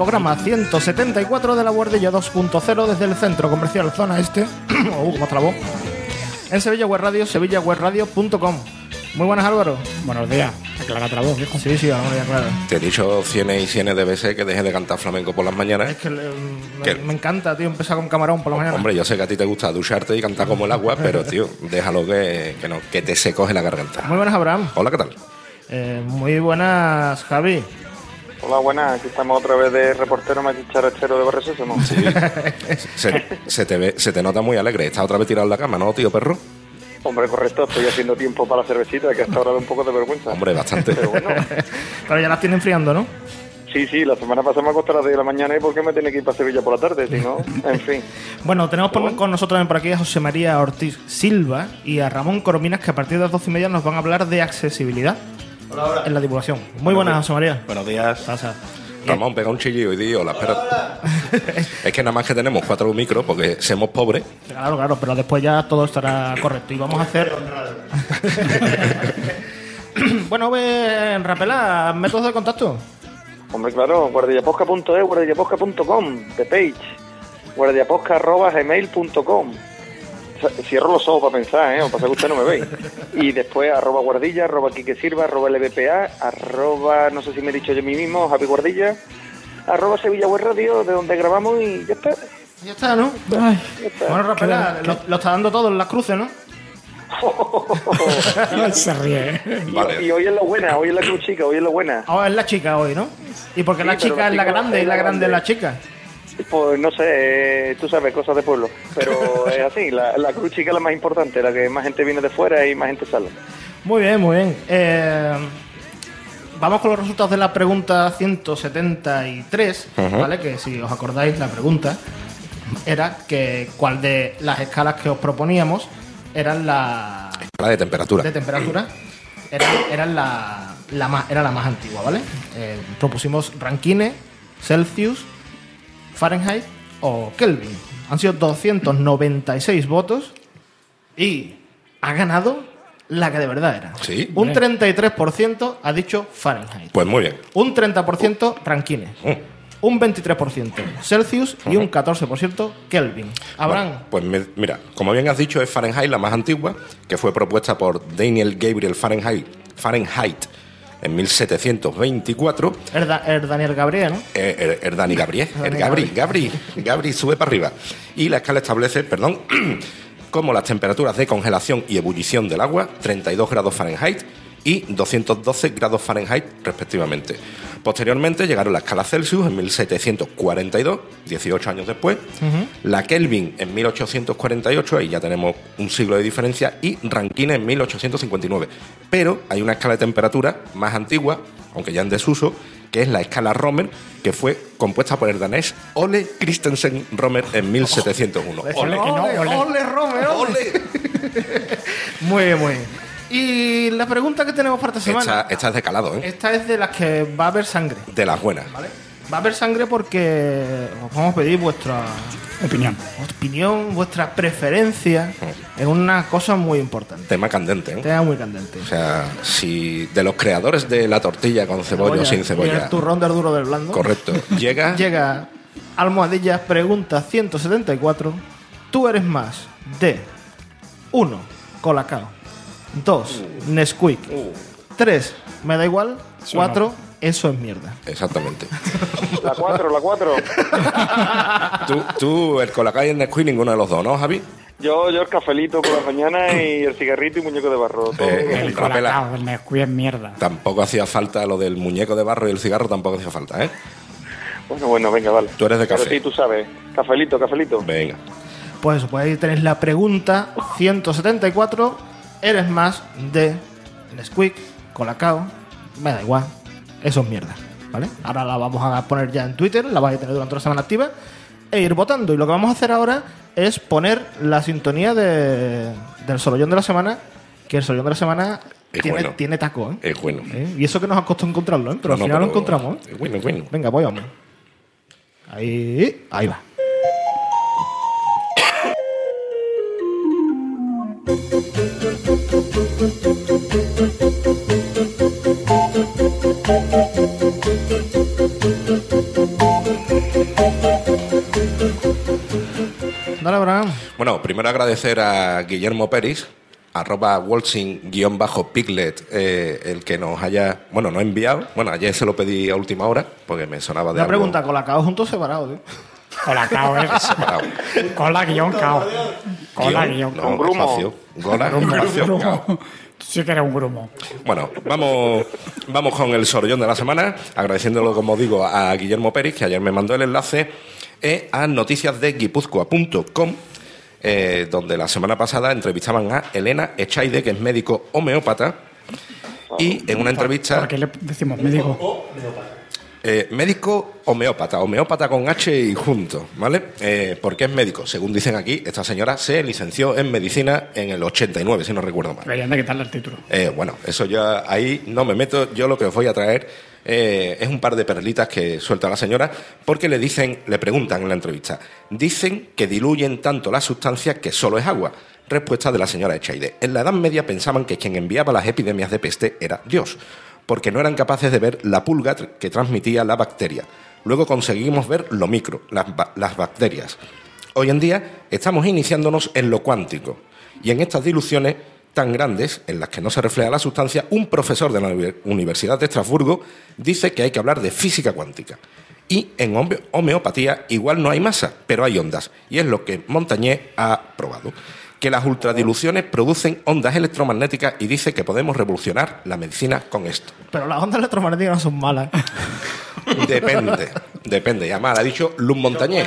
programa 174 de la Guardilla 2.0 desde el Centro Comercial Zona Este, uh, como trabó, en Sevilla Web Radio, sevillawebradio.com. Muy buenas Álvaro. Buenos días, aclara la voz, viejo. Sí, sí, ahora ya claro. Te he dicho cienes y cienes de veces que deje de cantar flamenco por las mañanas. Es que le- me, encanta, tío, empezar con camarón por la mañana. Hombre, yo sé que a ti te gusta ducharte y cantar como el agua, pero tío, déjalo que, que, no, que te se coge la garganta. Muy buenas Abraham. Hola, ¿qué tal? Eh, muy buenas Javi. Hola, buenas. Aquí estamos otra vez de reportero machicharachero de Barrio Sésamo. Se, se te ve, se te nota muy alegre. Estás otra vez tirado en la cama, ¿no, tío perro? Hombre, correcto. Estoy haciendo tiempo para la cervecita, que hasta ahora da un poco de vergüenza. Hombre, bastante. Pero bueno, Pero ya las tiene enfriando, ¿no? sí, sí. La semana pasada me acosté a las 10 de la mañana y ¿por qué me tiene que ir para Sevilla por la tarde? Si no, en fin. Bueno, tenemos por- con nosotros también por aquí a José María Ortiz Silva y a Ramón Corominas, que a partir de las doce y media nos van a hablar de accesibilidad en la divulgación. Muy buenas, José María. Buenos días. Pasa. Ramón, pega un chillido y di hola, espera. Es que nada más que tenemos cuatro micros porque somos pobres. Claro, claro, pero después ya todo estará correcto. Y vamos a hacer. bueno, ven, Rapela, métodos de contacto. Hombre, claro. Guardillaposca.es, guardillaposca.com, The Page. Guardillaposca.gmail.com Cierro los ojos para pensar, ¿eh? O pasa que usted no me veis. Y después arroba guardilla, arroba Quique Silva, arroba LBPA, arroba, no sé si me he dicho yo a mí mismo, Javi Guardilla, arroba Sevilla Web Radio, de donde grabamos y ya está. Ya está, ¿no? Ya está. Bueno, Rapela, lo, lo está dando todo en las cruces, ¿no? Se ríe. Y, Vale. y hoy es la buena, hoy es la cruz chica, hoy es la buena. Ahora es la chica hoy, ¿no? Y porque Sí, la chica la es la chica grande es y la la grande es la grande. chica. Pues no sé, eh, tú sabes, cosas de pueblo. Pero es así, la, la cruz chica es la más importante, la que más gente viene de fuera y más gente sale. Muy bien, muy bien. Eh, vamos con los resultados de la pregunta 173, ¿vale? Que si os acordáis, la pregunta era que cuál de las escalas que os proponíamos eran la La de temperatura. de temperatura eran la, la más, era la más antigua, ¿vale? Eh, propusimos Rankine, Celsius, Fahrenheit o Kelvin. Han sido 296 votos y ha ganado la que de verdad era. Sí. Un 33% ha dicho Fahrenheit. Pues muy bien. Un 30% Rankine. Un 23% Celsius y un 14% Kelvin. Habrán. Bueno, pues mi- mira, como bien has dicho, es Fahrenheit la más antigua, que fue propuesta por Daniel Gabriel Fahrenheit, Fahrenheit en 1724. Es Da- es Daniel Gabriel, ¿no? Eh, er, er Dani Gabriel, er Dani Gabri, Gabri, Gabri sube para arriba. Y la escala establece, perdón, como las temperaturas de congelación y ebullición del agua, 32 grados Fahrenheit y 212 grados Fahrenheit respectivamente. Posteriormente llegaron la escala Celsius en 1742, 18 años después, la Kelvin en 1848, ahí ya tenemos un siglo de diferencia, y Rankine en 1859. Pero hay una escala de temperatura más antigua, aunque ya en desuso, que es la escala Romer, que fue compuesta por el danés Ole Christensen Romer en 1701. Ole, Ole, que no, ole. ole, Romeo, ole. Muy bien, muy bien. Y la pregunta que tenemos para esta semana. Esta, esta es de calado, ¿eh? Esta es de las que va a haber sangre, De las buenas. ¿vale? Va a haber sangre porque os vamos a pedir vuestra Opinión. opinión, vuestra preferencia en una cosa muy importante. Tema candente, ¿eh? Tema muy candente. O sea, si de los creadores de la tortilla con cebolla o sin Y cebolla. el turrón del duro del blando. Correcto. Llega. Llega Almohadillas, pregunta 174. ¿Tú eres más de 1. Colacao 2. Nesquik 3. Me da igual 4. Eso es mierda. Exactamente. La 4, la 4. tú, tú, el colacao y el Nesquik, ninguno de los dos, ¿no, Javi? Yo, yo el cafelito por la mañana y el cigarrito y muñeco de barro. Todo. Eh, El Rapela. colacao, el Nesquik es mierda. Tampoco hacía falta lo del muñeco de barro y el cigarro, tampoco hacía falta, ¿eh? Bueno, bueno, venga, vale. Tú eres de Pero café. sí, tú sabes. Cafelito, cafelito. Venga. Pues eso, pues ahí tenéis la pregunta 174. ¿Eres más de Nesquik, Colacao? Me da igual. Eso es mierda. ¿Vale? Ahora la vamos a poner ya en Twitter, la vais a tener durante la semana activa e ir votando. Y lo que vamos a hacer ahora es poner la sintonía de, del Solollón de la semana, que el Solollón de la semana Es tiene, bueno. tiene taco, ¿eh? Es bueno. ¿Eh? Y eso que nos ha costado encontrarlo, ¿eh? Pero No, al no, final lo encontramos, ¿eh? Es bueno, es bueno. Venga, pues vamos. Ahí, ahí va. Bueno, primero agradecer a Guillermo Peris, arroba waltzing-piglet, eh, el que nos haya, bueno, nos ha enviado. Bueno, ayer se lo pedí a última hora, porque me sonaba de Una algo pregunta, Colacao juntos o separados, tío. Colacao, ¿eh? separado. Cola guion cao. Cola guion no, cao. Un grumo. espacio. Gola, Grumo, espacio, cao. sí que eres un grumo. Bueno, vamos, vamos con el sorollón de la semana, agradeciéndolo, como digo, a Guillermo Pérez, que ayer me mandó el enlace, eh, a noticias de guipúzcoa.com, eh, donde la semana pasada entrevistaban a Elena Echaide, que es médico homeópata, y en una entrevista... ¿Por qué le decimos médico? Eh, médico homeópata, homeópata con H y junto, ¿vale? Eh, porque es médico. Según dicen aquí, esta señora se licenció en medicina en el 89, si no recuerdo mal. De quitarle el título. Eh, bueno, eso ya ahí no me meto. Yo lo que os voy a traer eh, es un par de perlitas que suelta la señora, porque le dicen, le preguntan en la entrevista, dicen que diluyen tanto la sustancia que solo es agua. Respuesta de la señora Echaide. En la Edad Media pensaban que quien enviaba las epidemias de peste era Dios, porque no eran capaces de ver la pulga que transmitía la bacteria. Luego conseguimos ver lo micro, las, las bacterias. Hoy en día estamos iniciándonos en lo cuántico. Y en estas diluciones tan grandes, en las que no se refleja la sustancia, un profesor de la Uni- Universidad de Estrasburgo dice que hay que hablar de física cuántica. Y en home- homeopatía igual no hay masa, pero hay ondas. Y es lo que Montañé ha probado. Que las ultradiluciones producen ondas electromagnéticas y dice que podemos revolucionar la medicina con esto. Pero las ondas electromagnéticas no son malas. Depende, depende. Y además lo ha dicho Luz Montañé.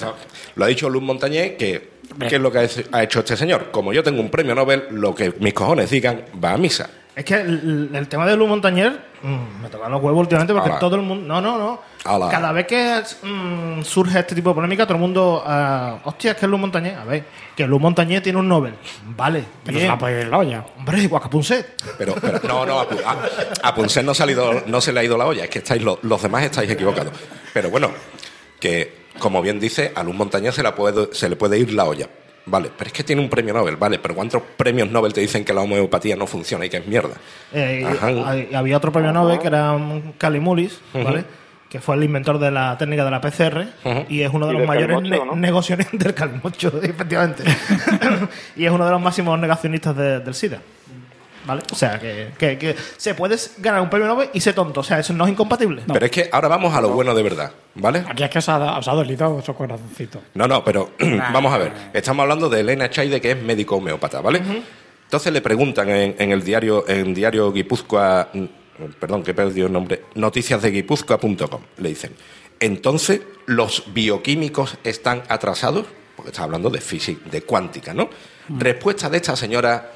No, lo ha dicho Luz Montañé que ¿qué es lo que ha hecho- este señor? Como yo tengo un premio Nobel, lo que mis cojones digan va a misa. Es que el, el tema de Lu Montañer mm, me tocan los huevos últimamente porque Ala. todo el mundo. No, no, no. Ala. Cada vez que mm, surge este tipo de polémica, todo el mundo. ah, Hostia, es que es Lu Montañer. A ver, que Lu Montañer tiene un Nobel. Vale, Pero se la puede ir la olla. Hombre, Guacapunset. Pero, pero no, no, a, a, a Punset no, se ha ido- no se le ha ido la olla, es que estáis lo- los demás estáis equivocados. Pero bueno, que como bien dice, a Luz Montañés se, la puede, se le puede ir la olla. Vale, pero es que tiene un premio Nobel, vale, pero ¿cuántos premios Nobel te dicen que la homeopatía no funciona y que es mierda? Eh, y había otro premio Nobel que era Calimulis, ¿vale? Que fue el inventor de la técnica de la PCR y es uno de los mayores calimocho, ne- ¿no? negociacionistas del calimocho, efectivamente. y es uno de los máximos negacionistas de- del SIDA. ¿Vale? O sea, que, que- que se puede ganar un premio Nobel y ser tonto. O sea, eso no es incompatible. Pero es que ahora vamos a lo bueno de verdad, ¿vale? Aquí es que os ha, os ha dolido vuestro corazoncito. No, no, pero vamos a ver. Estamos hablando de Elena Chaide, que es médico homeópata, ¿vale? Entonces le preguntan en, en el diario, en diario Guipúzcoa, mm, perdón, que he perdido el nombre, noticias de guipúzcoa.com. Le dicen, entonces los bioquímicos están atrasados, porque está hablando de física, de cuántica, ¿no? Respuesta de esta señora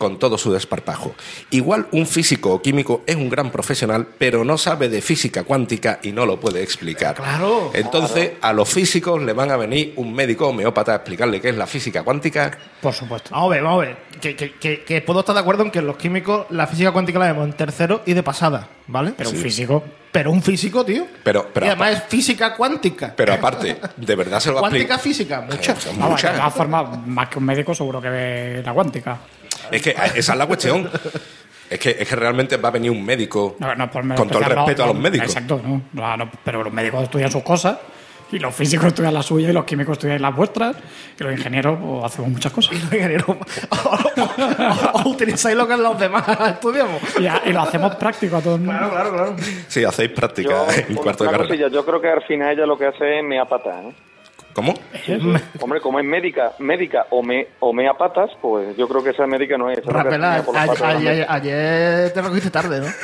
con todo su desparpajo. Igual un físico o químico es un gran profesional, pero no sabe de física cuántica y no lo puede explicar. Claro, Entonces, a los físicos le van a venir un médico homeópata a explicarle qué es la física cuántica. Por supuesto. Vamos a ver, vamos a ver. Que, que- que- que puedo estar de acuerdo en que los químicos la física cuántica la vemos en tercero y de pasada, ¿vale? Pero un físico. Pero un físico, tío. Pero, pero, y además es física cuántica. pero aparte, de verdad se lo va a cuántica explicar. física, mucha. Son Vamos, muchas. de todas formas, más que un médico, seguro que ve la cuántica. Es que esa es la cuestión. Es que, es que realmente va a venir un médico No, no, por con todo el no, respeto a los médicos. Exacto, no, no, no, pero los médicos estudian sus cosas y los físicos estudian las suyas y los químicos estudian las vuestras y los ingenieros pues, hacemos muchas cosas. Los ingenieros, o, o- o utilizáis lo que los demás estudiamos. Y, a- y lo hacemos práctico a todo el mundo. Claro, claro, claro. Sí, hacéis Yo, práctica en una- cuarto de carrera. cosilla, yo creo que al final ella lo que hace es meapata, ¿eh? ¿Cómo? Hombre, como es médica, médica o, me, o meapatas, pues yo creo que esa médica no es. esa es Rapela, por las ayer, patas te recogiste tarde, ¿no?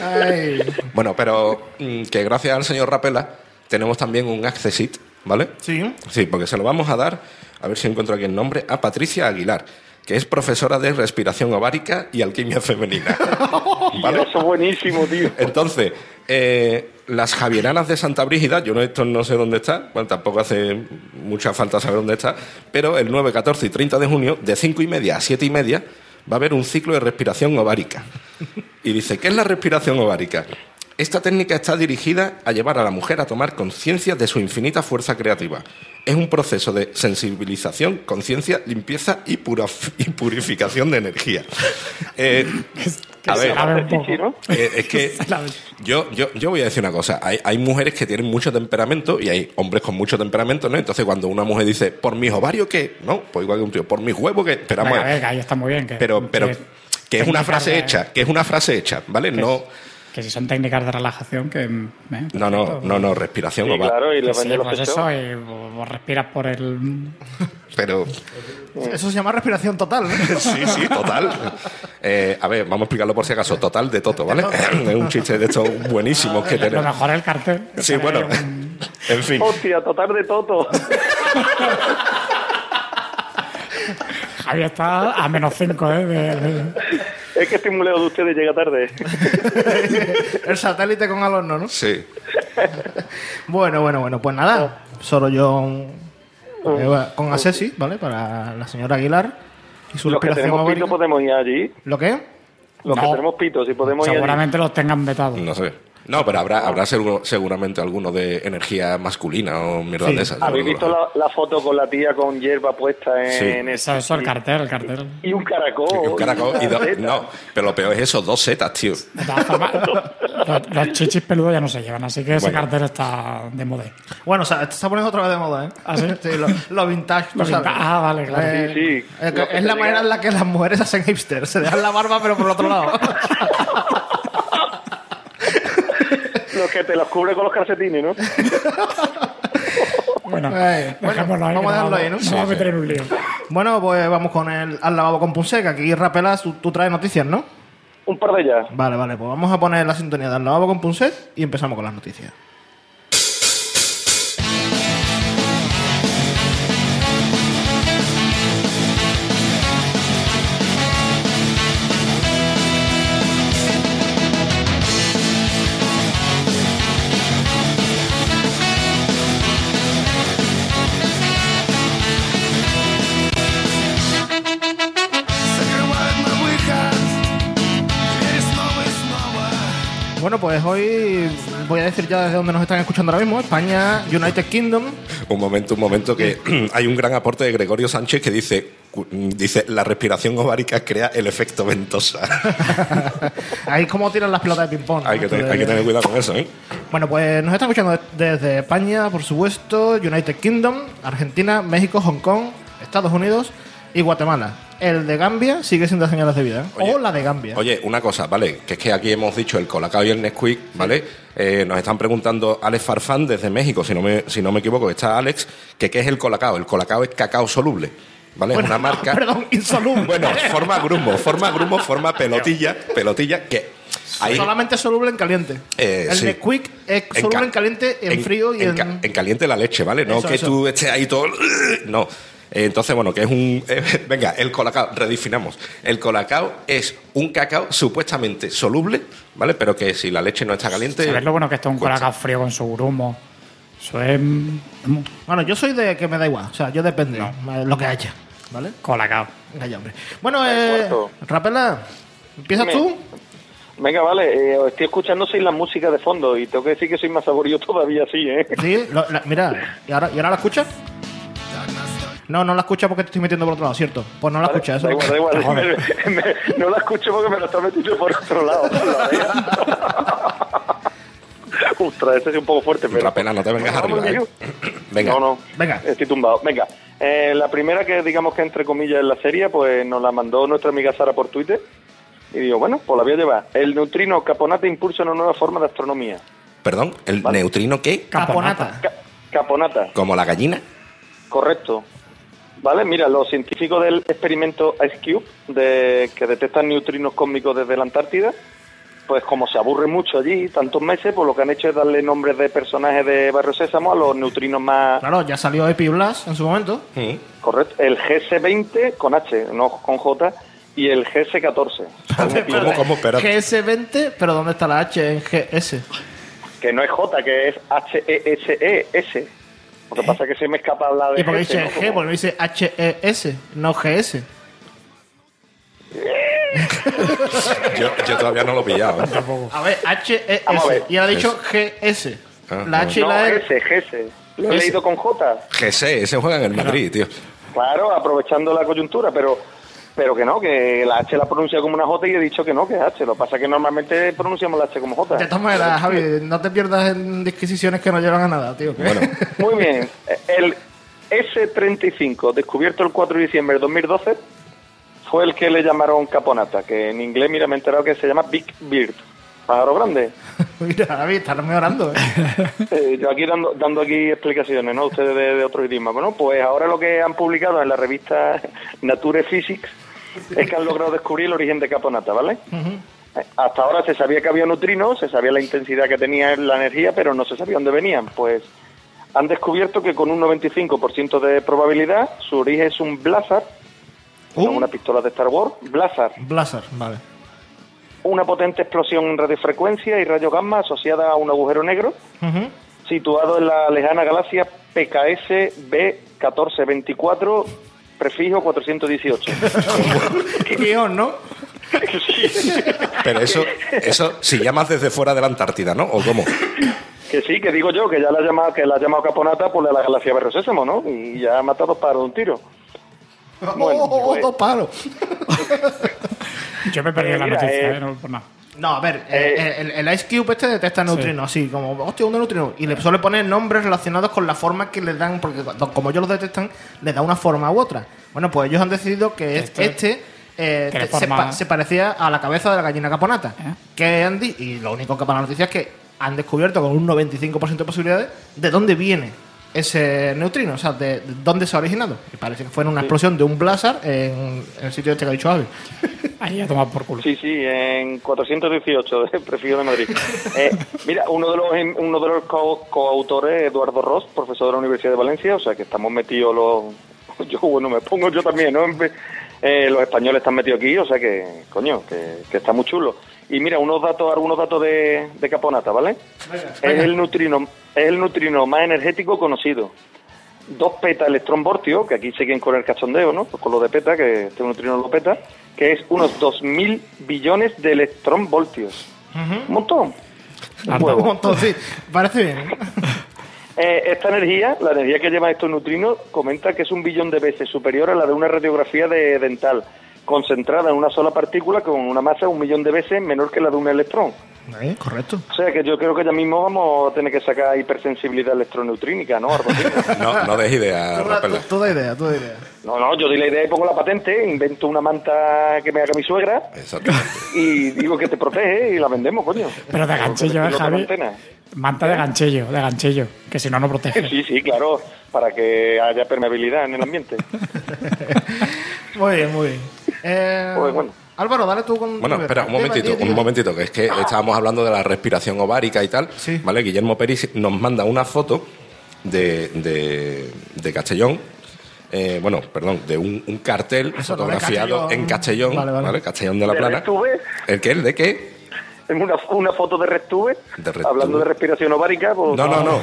Ay. Bueno, pero mm, que gracias al señor Rapela tenemos también un accessit, ¿vale? Sí. Sí, porque se lo vamos a dar, a ver si encuentro aquí el nombre, a Patricia Aguilar, que es profesora de respiración ovárica y alquimia femenina. ¿Vale? Eso es buenísimo, tío. Entonces, eh, las Javieranas de Santa Brígida, yo no, esto no sé dónde está, bueno, tampoco hace mucha falta saber dónde está, pero el 9, 14 y 30 de junio, de 5 y media a 7 y media, va a haber un ciclo de respiración ovárica. Y dice, ¿qué es la respiración ovárica? Esta técnica está dirigida a llevar a la mujer a tomar conciencia de su infinita fuerza creativa. Es un proceso de sensibilización, conciencia, limpieza y, pura- y purificación de energía. Eh, a ver. Chichi, ¿no? eh, es que la- yo, yo, yo voy a decir una cosa. Hay, hay mujeres que tienen mucho temperamento y hay hombres con mucho temperamento, ¿no? Entonces, cuando una mujer dice, ¿por mis ovarios qué? No, pues igual que un tío, ¿por mis huevos qué? Esperamos. Venga, venga, ahí está muy bien. Que, pero, pero, que- que es una frase hecha, que es una frase hecha, ¿vale? No, Que si son técnicas de relajación, que. eh, no, no, no, no, respiración Sí, claro, y le sí, pues eso, y o respiras por el. Pero, Eso se llama respiración total. ¿no? sí, sí, total. Eh, a ver, vamos a explicarlo por si acaso. Total de Toto, ¿vale? es un chiste de estos buenísimos que Lo tenemos. mejor es el cartel. Sí, bueno, un- en fin. Hostia, total de toto. Javi está a menos 5, ¿eh? de- de- es que este muleo de ustedes llega tarde. El satélite con alumno, ¿no? Sí. Bueno, bueno, bueno, pues nada. Solo yo eh, con Asesi, ¿vale? Para la señora Aguilar y su Los que respiración tenemos pito podemos ir allí. ¿Lo qué? Los No. que tenemos pito, si podemos ir allí. Seguramente los tengan vetados. No sé. No, pero habrá, habrá seguro- seguramente alguno de energía masculina o mierda Sí. de esas. ¿Habéis visto la, la foto con la tía con hierba puesta en Sí. el- Eso, eso, el cartel, el cartel. y un caracol? Y un caracol y dos-. No, pero lo peor es eso, dos setas, tío. De todas formas, los, los chichis peludos ya no se llevan, así que ese cartel está de moda. Bueno, o sea, esto se está poniendo otra vez de moda, ¿eh? ¿Ah, sí? lo, lo vintage, Lo ah, vale, claro. Eh, Sí, sí. Es, es la diga- manera en la que las mujeres hacen hipster. Se dejan la barba, pero por el otro lado. Los que te los cubre con los calcetines, ¿no? Bueno, Eh, bueno, dejémoslo ahí. vamos a dejarlo no ahí, ¿no? nos vamos a meter en un lío. bueno, pues vamos con el al lavabo con Punse, que aquí Rapelas, tú, tú traes noticias, ¿no? Un par de ellas. Vale, vale, pues vamos a poner la sintonía del lavabo con Punset y empezamos con las noticias. Bueno, pues hoy voy a decir ya desde dónde nos están escuchando ahora mismo. España, United Kingdom. Un momento, un momento, que hay un gran aporte de Gregorio Sánchez que dice, dice la respiración ovárica crea el efecto ventosa. Ahí como tiran las pelotas de ping-pong. ¿no? hay, que tener, hay que tener cuidado con eso, ¿eh? Bueno, pues nos están escuchando desde España, por supuesto, United Kingdom, Argentina, México, Hong Kong, Estados Unidos y Guatemala. El de Gambia sigue sin dar señales de vida. ¿eh? Oye, o la de Gambia. Oye, una cosa, ¿vale? Que es que aquí hemos dicho el Colacao y el Nesquik, ¿vale? Eh, nos están preguntando Alex Farfán desde México, si no me, si no me equivoco, está Alex, que qué es el Colacao. El Colacao es cacao soluble, ¿vale? Bueno, es una marca... Perdón, insoluble. Bueno, forma grumo, forma grumo, forma pelotilla, pelotilla que... Ahí, Solamente soluble en caliente. Eh, el sí. Nesquik es En soluble ca- en caliente, en, frío y en. ca- en caliente la leche, ¿vale? No Eso, que eso. tú estés ahí todo... No. Entonces, bueno, que es un... eh, venga, el colacao, redefinamos. El colacao es un cacao supuestamente soluble, ¿vale? Pero que si la leche no está caliente... ¿Sabes lo bueno que está un cuesta. colacao frío con su grumo? Eso es. mm, Bueno, yo soy de que me da igual. O sea, yo depende. eh, Lo que haya. ¿Vale? Colacao. Venga ya, hombre. Bueno, eh. Rapela, ¿empiezas Dime. tú? Venga, vale, eh, os estoy escuchando sin la música de fondo y tengo que decir que soy más saborío todavía así, ¿eh? Sí, lo- la- mira, ¿y ahora, ¿y ahora la escuchas? No, no la escucha porque te estoy metiendo por otro lado, ¿cierto? Pues no la Vale, escucha, eso. da igual, da igual. Me- me- no la escucho porque me lo está metiendo por otro lado. la. Ostras, ese es un poco fuerte, pero... Rapela, no te vengas arriba. ¿eh? Venga. No, no. Venga. Estoy tumbado. Venga. Eh, la primera que digamos que entre comillas es la serie, pues nos la mandó nuestra amiga Sara por Twitter. Y digo, bueno, pues la voy a llevar. El neutrino Caponata impulsa una nueva forma de astronomía. Perdón, ¿el Vale. neutrino qué? Caponata. Ca- Caponata, ¿Como la gallina? correcto. Vale, mira, los científicos del experimento Ice Cube, de, que detectan neutrinos cósmicos desde la Antártida, pues como se aburre mucho allí, tantos meses, pues lo que han hecho es darle nombres de personajes de Barrio Sésamo a los neutrinos más Claro, ya salió Epi Blast en su momento. Mm. Correcto. El GS20 con H, no con J, y el GS14. ¿Cómo, cómo? Espérate. GS20, pero ¿dónde está la H en GS? Que no es J, que es H-E-S-E-S. Lo que pasa es que se me escapa la de ¿Y por qué GS, dice ¿no? G? Porque dice HES, no GS. Yo, yo todavía no lo he pillado. ¿eh? A ver, H, E, Vamos a ver. S. Y ahora ha dicho GS. Ah, La. H y No, la E. ese, ese. Lo he leído con J. GC, ese juega en el Madrid, tío. Claro, aprovechando la coyuntura, pero pero que no, que la H la pronuncia como una J y he dicho que no, que es H. Lo que pasa es que normalmente pronunciamos la H como J. De todas maneras, Javi, no te pierdas en disquisiciones que no llevan a nada, tío. Bueno, Muy bien. El S-35, descubierto el 4 de diciembre de 2012, fue el que le llamaron caponata, que en inglés, mira, me he enterado que se llama Big Bird, pájaro grande. Mira, Javi, estás mejorando, ¿eh? Eh, yo aquí dando, dando aquí explicaciones, ¿no? Ustedes de, de otro idioma. Bueno, pues ahora lo que han publicado en la revista Nature Physics es que han logrado descubrir el origen de Caponata, ¿vale? Eh, Hasta ahora se sabía que había neutrinos, se sabía la intensidad que tenía la energía, pero no se sabía dónde venían. Pues han descubierto que con un 95% de probabilidad su origen es un blazar, ¿Un? una pistola de Star Wars, blazar, Blazer, vale. Una potente explosión en radiofrecuencia y rayo gamma asociada a un agujero negro situado en la lejana galaxia PKS B1424, prefijo 418. Qué guion, ¿no? pero eso, eso si llamas desde fuera de la Antártida, ¿no? ¿O cómo? que sí, que digo yo, que ya la ha llamado, que la ha llamado Caponata por la galaxia Berro Sésamo, ¿no? Y ya ha matado para un tiro. Bueno, Oh, pues- dos palos. Yo me perdí Eh, la mira, noticia, eh, eh, no por nada. No, a ver, eh, Eh, el, el Ice Cube este detecta neutrinos, así, como, hostia, un neutrino. Y le suele poner nombres relacionados con la forma que le dan, porque cuando- como ellos los detectan, le da una forma u otra. Bueno, pues ellos han decidido que es- Este- este, eh, se, forma- pa- se parecía a la cabeza de la gallina caponata. ¿Eh? Que han di- y lo único que para la noticia es que han descubierto con un 95% de posibilidades de dónde viene ese neutrino, o sea, de, de dónde se ha originado. Y parece que fue en una explosión de un blazar en, en el sitio este que ha dicho. Ahí a tomar por culo. Sí, sí, en 418 de prefijo de Madrid. Eh, mira, uno de los uno de los co- coautores, Eduardo Ross, profesor de la Universidad de Valencia, o sea que estamos metidos los... Yo, bueno, me pongo yo también, ¿no? Eh, los españoles están metidos aquí, o sea que, coño, que, que está muy chulo. Y mira, unos datos, algunos datos de, de Caponata, ¿vale? Es el neutrino, es el neutrino más energético conocido. Dos peta electrón voltio, que aquí siguen con el cachondeo, ¿no? Pues con lo de peta, que este neutrino lo peta, que es unos 2.000 billones de electrón voltios. Un montón. Un montón, sí. Parece bien. ¿eh? Eh, esta energía, la energía que llevan estos neutrinos, comenta que es un billón de veces superior a la de una radiografía de dental, concentrada en una sola partícula con una masa un millón de veces menor que la de un electrón. Eh, Correcto. O sea que yo creo que ya mismo vamos a tener que sacar hipersensibilidad electroneutrinica, ¿no? No, no des idea, Tú, da- Rapela. tú- tú da idea, tú da idea. No, no, yo doy la idea y pongo la patente, invento una manta que me haga mi suegra Exactamente. y digo que te protege y la vendemos, coño. Pero de ganchillo, ¿eh, Javi? Manta de ganchillo, de ganchillo, que si no, no protege. Sí, sí, claro, para que haya permeabilidad en el ambiente. Muy bien, muy bien. Eh, Pues bueno. Álvaro, dale tú con. Bueno, espera, un momentito, un momentito, que es que estábamos hablando de la respiración ovárica y tal. Sí. ¿Vale? Guillermo Peris nos manda una foto de, de, de Castellón. eh, bueno, perdón, de un, un cartel Eso, fotografiado Castellón. en Castellón, Vale, vale, vale. Castellón de la ¿De Plana. Restuve? ¿El qué? ¿El de qué? En una, una foto de Restuve, De Restuve. hablando de respiración ovárica. Pues, No, no, no.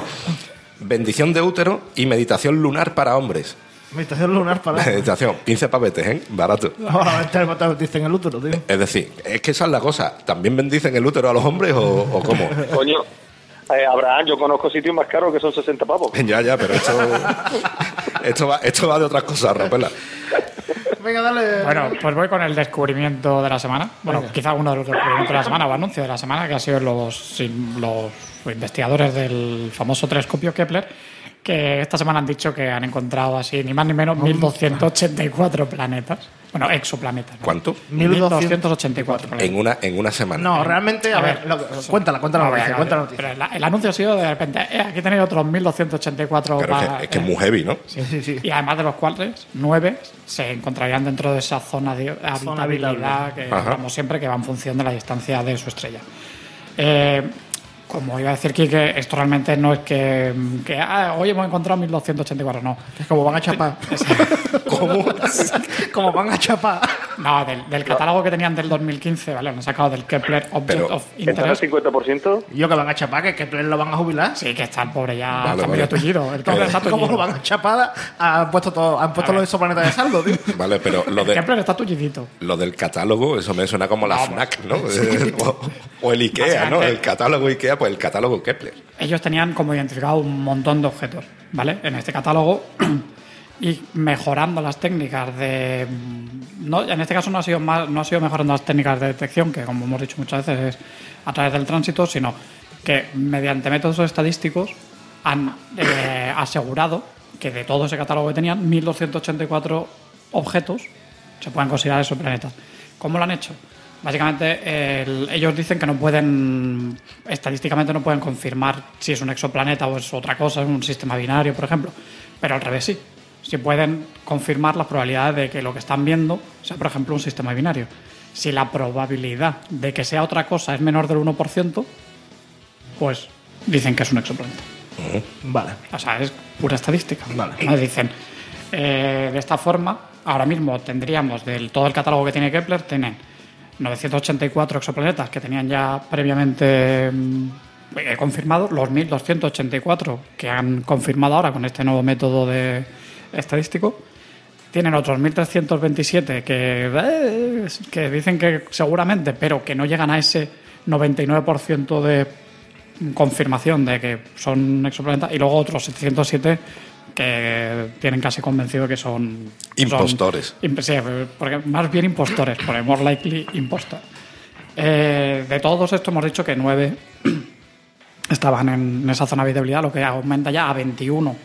Bendición de útero y meditación lunar para hombres. Meditación lunar para. Meditación, 15 pavetes, ¿eh? Barato. Ahora te te dicen el útero, tío. Es decir, es que esa es la cosa. ¿También bendicen el útero a los hombres o, o cómo? Coño, eh, Abraham, yo conozco sitios más caros que son 60 pavos. Ya, ya, pero esto, esto, va, esto va de otras cosas, Rapela. Venga, dale. Bueno, pues voy con el descubrimiento de la semana. Bueno, quizá uno de los descubrimientos de la semana o anuncio de la semana, que ha sido los, los investigadores del famoso telescopio Kepler, que esta semana han dicho que han encontrado así, ni más ni menos, 1284 planetas. Bueno, exoplanetas. ¿no? ¿Cuánto? 1284 planetas. En una, en una semana. No, realmente, a, A ver, ver, lo que- cuéntala, cuéntala la No, noticia, cuéntala la pero el anuncio ha sido de repente, eh, aquí tenéis otros 1284 Pero es que, es que es eh, muy heavy, ¿no? Sí, sí, sí. y además de los cuales, nueve se encontrarían dentro de esa zona de habitabilidad que, como siempre, que va en función de la distancia de su estrella. Eh, como iba a decir que esto realmente no es que, que ah, hoy hemos encontrado 1284, no. Es como van a chapar. ¿Cómo? como van a chapar. No, del, del catálogo que tenían del 2015, ¿vale? Lo han sacado del Kepler Object Pero- of ¿Está en el Interest. 50%? Y yo que van a chapar, que, que lo van a jubilar. Sí, que está el pobre ya Vale, está vale. medio tullido. El Kepler está ¿Cómo lo tullido. van a chapar? Han puesto, todo, han puesto los exoplanetas de saldo, tío. Vale, pero lo El de, Kepler está tullidito. lo del catálogo, eso me suena como la Vamos. FNAC, ¿no? Eh, o, o el IKEA, ¿no? El catálogo IKEA, el catálogo Kepler. ellos tenían como identificado un montón de objetos, ¿vale? En este catálogo y mejorando las técnicas de no, en este caso no ha sido más, no ha sido mejorando las técnicas de detección, que como hemos dicho muchas veces es a través del tránsito, sino que mediante métodos estadísticos han eh, asegurado que de todo ese catálogo que tenían, 1284 objetos se pueden considerar exoplanetas. ¿Cómo lo han hecho? Básicamente, el- ellos dicen que no pueden, estadísticamente no pueden confirmar si es un exoplaneta o es otra cosa, es un sistema binario, por ejemplo. Pero al revés sí. Sí pueden confirmar las probabilidades de que lo que están viendo sea, por ejemplo, un sistema binario. Si la probabilidad de que sea otra cosa es menor del 1%, pues dicen que es un exoplaneta. Vale. O sea, es pura estadística. Vale. Nos dicen, eh, de esta forma, ahora mismo tendríamos del todo el catálogo que tiene Kepler, tienen 984 exoplanetas que tenían ya previamente mm, eh, confirmados, los 1284 que han confirmado ahora con este nuevo método de estadístico. Tienen otros 1327 que, eh, que dicen que seguramente, pero que no llegan a ese 99% de confirmación de que son exoplanetas y luego otros 707 que tienen casi convencido que son Impostores. son- sí, porque más bien impostores, porque more likely impostor. Eh, de todos estos hemos dicho que nueve estaban en esa zona de habitabilidad, lo que aumenta ya a 21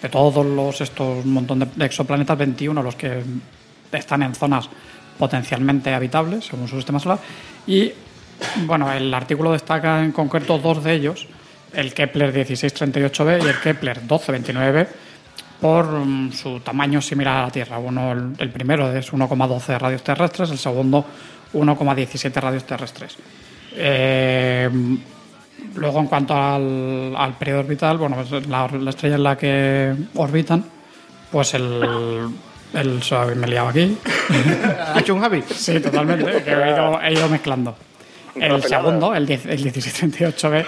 de todos los estos montón de, de exoplanetas, 21 los que están en zonas potencialmente habitables según su sistema solar y bueno, el artículo destaca en concreto dos de ellos, el Kepler 1638b y el Kepler 1229b, por mm, su tamaño similar a la Tierra. Uno, el, el primero es 1,12 radios terrestres, el segundo 1,17 radios terrestres. Eh, luego, en cuanto al, al periodo orbital, bueno, pues la, la estrella en la que orbitan, pues el. el me he liado aquí. ¿Ha hecho un Javi? Sí, totalmente, que he ido, he ido mezclando. El segundo, el, 10 el 1738b,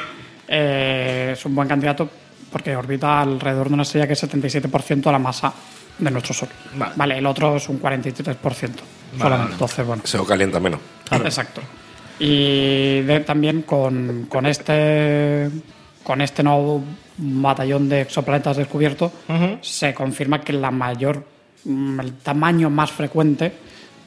eh, es un buen candidato porque orbita alrededor de una estrella que es 77% de la masa de nuestro Sol. Vale. el otro es un 43% solamente. Entonces, bueno. Se calienta menos. Exacto. Y de- también con, con este con este nuevo batallón de exoplanetas descubiertos se confirma que la mayor mm, el tamaño más frecuente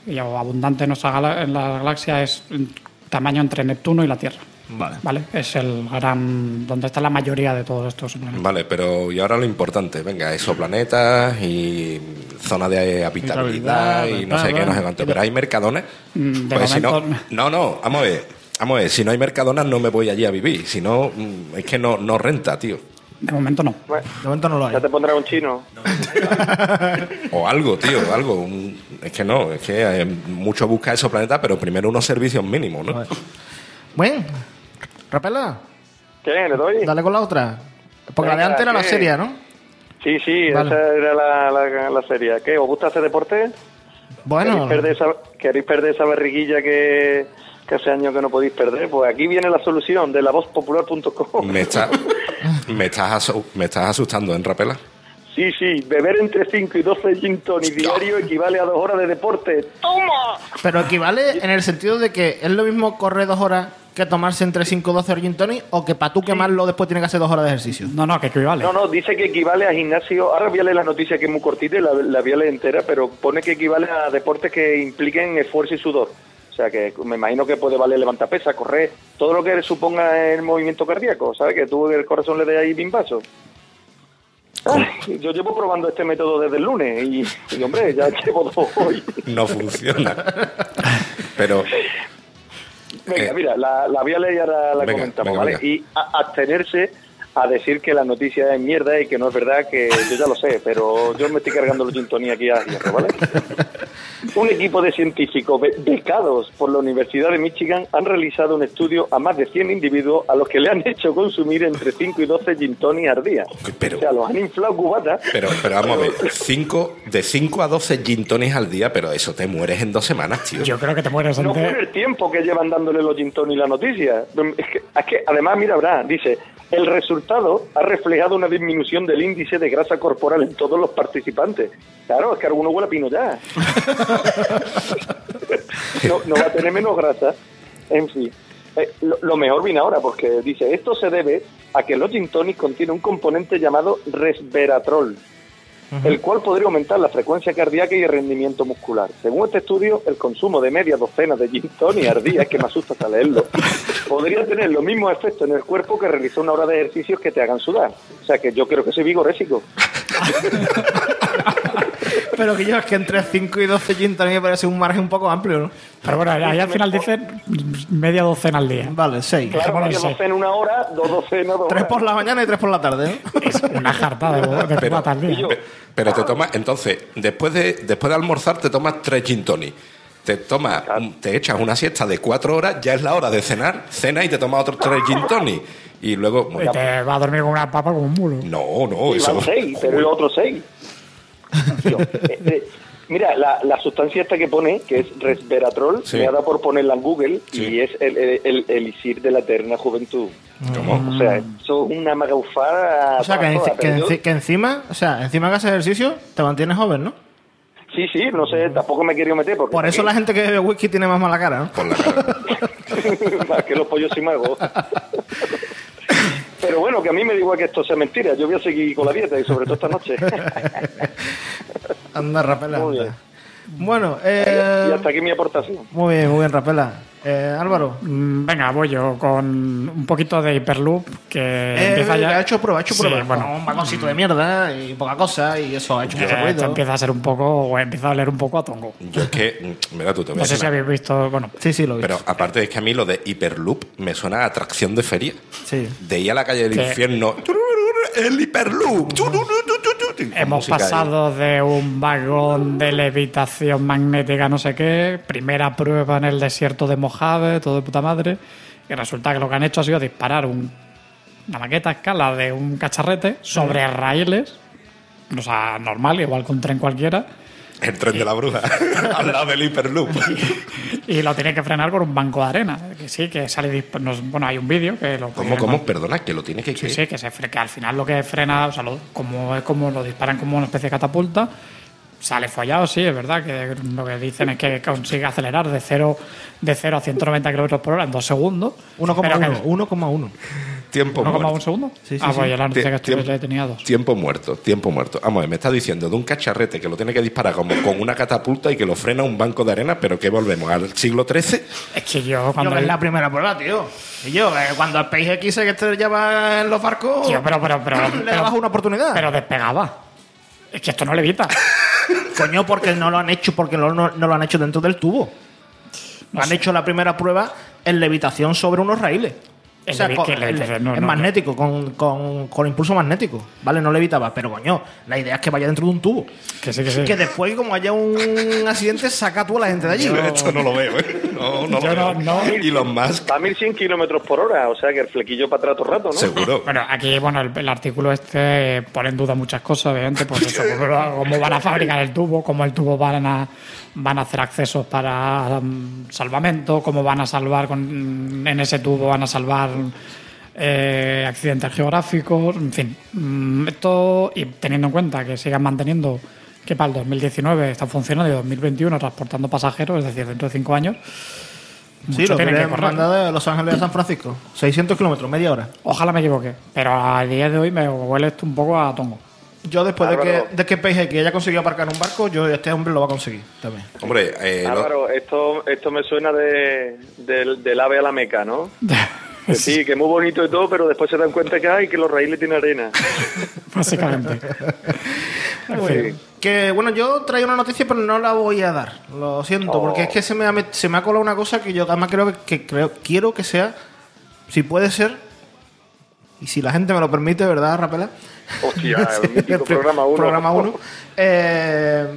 y abundante en nuestra gala- en la galaxia es el tamaño entre Neptuno y la Tierra. Vale. ¿Vale? Es el gran donde está la mayoría de todos estos exoplanetas. Vale, pero y ahora lo importante, venga, exoplanetas y zona de habitabilidad y no sé qué, no sé cuánto. Pero hay mercadones. Mm, de Pues si no, no, no, vamos a ver. Vamos a ver, si no hay mercadonas no me voy allí a vivir. Si no, mm, es que no, no renta, tío. De momento no. Bueno, De momento no lo hay. ya te pondrá un chino. O algo, tío, algo. Un- es que no, es que hay mucho busca exoplanetas, pero primero unos servicios mínimos, ¿no? Bueno, Rapela, ¿Qué? ¿Le doy? dale con la otra. Porque la de antes era la serie, ¿no? Sí, sí, Vale. esa era la, la, la serie. ¿Qué? ¿Os gusta hacer deporte? Bueno, ¿Queréis perder esa, queréis perder esa barriguilla que, que hace años que no podéis perder? Pues aquí viene la solución de lavozpopular.com. Me, está, me, estás, me estás asustando, ¿en Rapela? Sí, sí, beber entre 5 y 12 gin tonic diario equivale a dos horas de deporte. ¡Toma! pero equivale en el sentido de que es lo mismo correr dos horas que tomarse entre 5 y 12 gin tonic o que para tú quemarlo después tiene que hacer dos horas de ejercicio. No, no, que equivale. No, no, dice que equivale a gimnasio. Ahora voy a leer la noticia que es muy cortita y la, la voy a leer entera, pero pone que equivale a deportes que impliquen esfuerzo y sudor. O sea, que me imagino que puede valer levantar pesa, correr, todo lo que suponga el movimiento cardíaco, ¿sabes? Que tú el corazón le dé ahí bimbazo. Ay, yo llevo probando este método desde el lunes y, y, hombre, ya llevo dos hoy. No funciona. Pero, Venga, Eh, mira, la, la voy a leer y ahora la venga, comentamos, venga, ¿vale? venga. Y a- abstenerse a decir que la noticia es mierda y que no es verdad, que yo ya lo sé, pero yo me estoy cargando los gin tonic aquí a hierro, ¿vale? Un equipo de científicos be- becados por la Universidad de Michigan han realizado un estudio a más de 100 individuos a los que le han hecho consumir entre 5 y 12 gin tonic al día. Pero- o sea, los han inflado cubatas. Pero, pero vamos a ver, cinco, de 5 a 12 gin tonics al día, pero eso te mueres en dos semanas, tío. Yo creo que te mueres No antes. fue el tiempo que llevan dándole los gin tonic la noticia. Es que, es que, además, mira, Bra, dice, el resultado ha reflejado una disminución del índice de grasa corporal en todos los participantes. Claro, es que alguno huele a pino ya. no, va a tener menos grasa. En fin. Eh, lo, mejor viene ahora, porque dice, esto se debe a que los gin tonic contiene un componente llamado resveratrol, el cual podría aumentar la frecuencia cardíaca y el rendimiento muscular. Según este estudio, el consumo de media docena de gin tonic al día, es que me asusta hasta leerlo, podría tener los mismos efectos en el cuerpo que realizar una hora de ejercicios que te hagan sudar. O sea que yo creo que soy vigorésico. Pero que yo es que entre 5 y 12 gin tonic me parece un margen un poco amplio, ¿no? Pero bueno, ahí al final dicen media docena al día. Vale, 6. Claro, media seis. docena una hora, dos docenas, dos 3 horas. por la mañana y 3 por la tarde, ¿no? Es una jarta de, de Pero- día. Y Pero te tomas, entonces, después de, después de almorzar, te tomas tres gin tonic. Te tomas, te echas una siesta de cuatro horas, ya es la hora de cenar, cena y te tomas otros tres gin tonic. Y luego, Y bueno, te va a dormir con una papa como un mulo. no, no, Y eso. van seis, pero los otros seis. Eh, eh, mira, la, la sustancia esta que pone, que es resveratrol, Sí. me ha dado por ponerla en Google Sí. y es el, el, el elixir de la eterna juventud. ¿Cómo? O sea, eso es una magaufada. O sea, que, que, yo- encima, o sea, encima que haces ejercicio, te mantienes joven, ¿no? Sí, sí, no sé, tampoco me he querido meter. Porque Por eso la gente que bebe whisky tiene más mala cara, ¿no? Por la cara. Más que los pollos y magos. Pero bueno, que a mí me da igual que esto sea mentira. Yo voy a seguir con la dieta y sobre todo esta noche. Anda, Rapela. Muy bien. Bueno, y eh, hasta aquí mi aportación. muy bien, muy bien, Rapela. Eh, Álvaro, Mm, Venga, voy yo con un poquito de Hyperloop que eh, empieza ya. ha hecho prueba, ha hecho Sí, prueba. bueno, un vagoncito de mierda y poca cosa y eso ha hecho que mucho esto ruido. empieza a ser un poco, o empieza a oler un poco a tongo. Yo es que, mm, mira tú, te No sé si habéis visto, bueno, Sí, sí, lo vi. Pero aparte es que a mí lo de Hyperloop me suena a atracción de feria. Sí. De ir a la calle del Que- infierno. El Hyperloop. hemos ahí. pasado de un vagón de levitación magnética, no sé qué, primera prueba en el desierto de Mojave, todo de puta madre, y resulta que lo que han hecho ha sido disparar un- una maqueta a escala de un cacharrete sobre raíles, o sea, normal, igual que un tren cualquiera, El tren de la bruja. al lado del Hyperloop. y lo tiene que frenar con un banco de arena. Que sí, que sale. bueno, hay un vídeo que lo. ¿Cómo, cómo? Perdona, que lo tiene que... Sí, sí, que, se, que al final lo que frena, o sea, lo- como es como lo disparan como una especie de catapulta, sale follado, sí, es verdad, que lo que dicen es que consigue acelerar de 0 de 0 a 190 kilómetros por hora en dos segundos. pero que- 1,1. 1,1. Tiempo 1,1 muerto. segundo. Sí, sí, ah, sí. pues ya la noticia que estoy ya tenía dos. Tiempo muerto, tiempo muerto. Vamos, a ver, me está diciendo de un cacharrete que lo tiene que disparar como con una catapulta y que lo frena un banco de arena, pero que volvemos al siglo XIII. Es que yo Yo cuando. que es la primera prueba, tío. Y yo, eh, cuando el PX que este lleva en los barcos, Tío, pero, pero, pero, le dabas una oportunidad. pero despegaba. Es que esto no levita. Coño, porque no lo han hecho, porque no, no- no lo han hecho dentro del tubo. han hecho la primera prueba en levitación sobre unos raíles. En O sea, con- no, no, magnético, Con, con, con impulso magnético. ¿Vale? No levitaba, pero coño, la idea es que vaya dentro de un tubo. Que sí, que sí. Que después, como haya un accidente, saca tú a la gente de allí. Esto no lo veo, ¿eh? No, no Yo lo no- veo. no. Y los más, Va a 1100 kilómetros por hora, o sea que el flequillo para atrás todo el rato, ¿no? seguro. Bueno, aquí, bueno, el, el artículo este pone en duda muchas cosas, obviamente, pues eso, cómo, cómo van a fabricar el tubo, cómo el tubo van a, van a hacer accesos para um, salvamento, cómo van a salvar con, en ese tubo, van a salvar eh, accidentes geográficos, en fin. Mm, Esto, y teniendo en cuenta que sigan manteniendo que para el 2019 está funcionando y 2021 transportando pasajeros, es decir, dentro de cinco años, Sí, lo que tienen que han correr. mandado de Los Ángeles a San Francisco. 600 kilómetros, media hora. Ojalá me equivoque, pero a día de hoy me huele esto un poco a tongo. Yo después de que, de que PG haya conseguido aparcar un barco, yo este hombre lo va a conseguir también. Hombre, eh, lo- esto, esto me suena de, del ave a la meca, ¿no? Que sí, que muy bonito y todo, pero después se dan cuenta que hay que los raíles tienen arena. Básicamente. Bien. Que bueno, yo traigo una noticia, pero no la voy a dar. Lo siento, Oh. porque es que se me, ha, se me ha colado una cosa que yo además creo que, que creo, quiero que sea, si puede ser, y si la gente me lo permite, ¿verdad, Rapela? Hostia, el mítico programa 1. Programa uno, eh,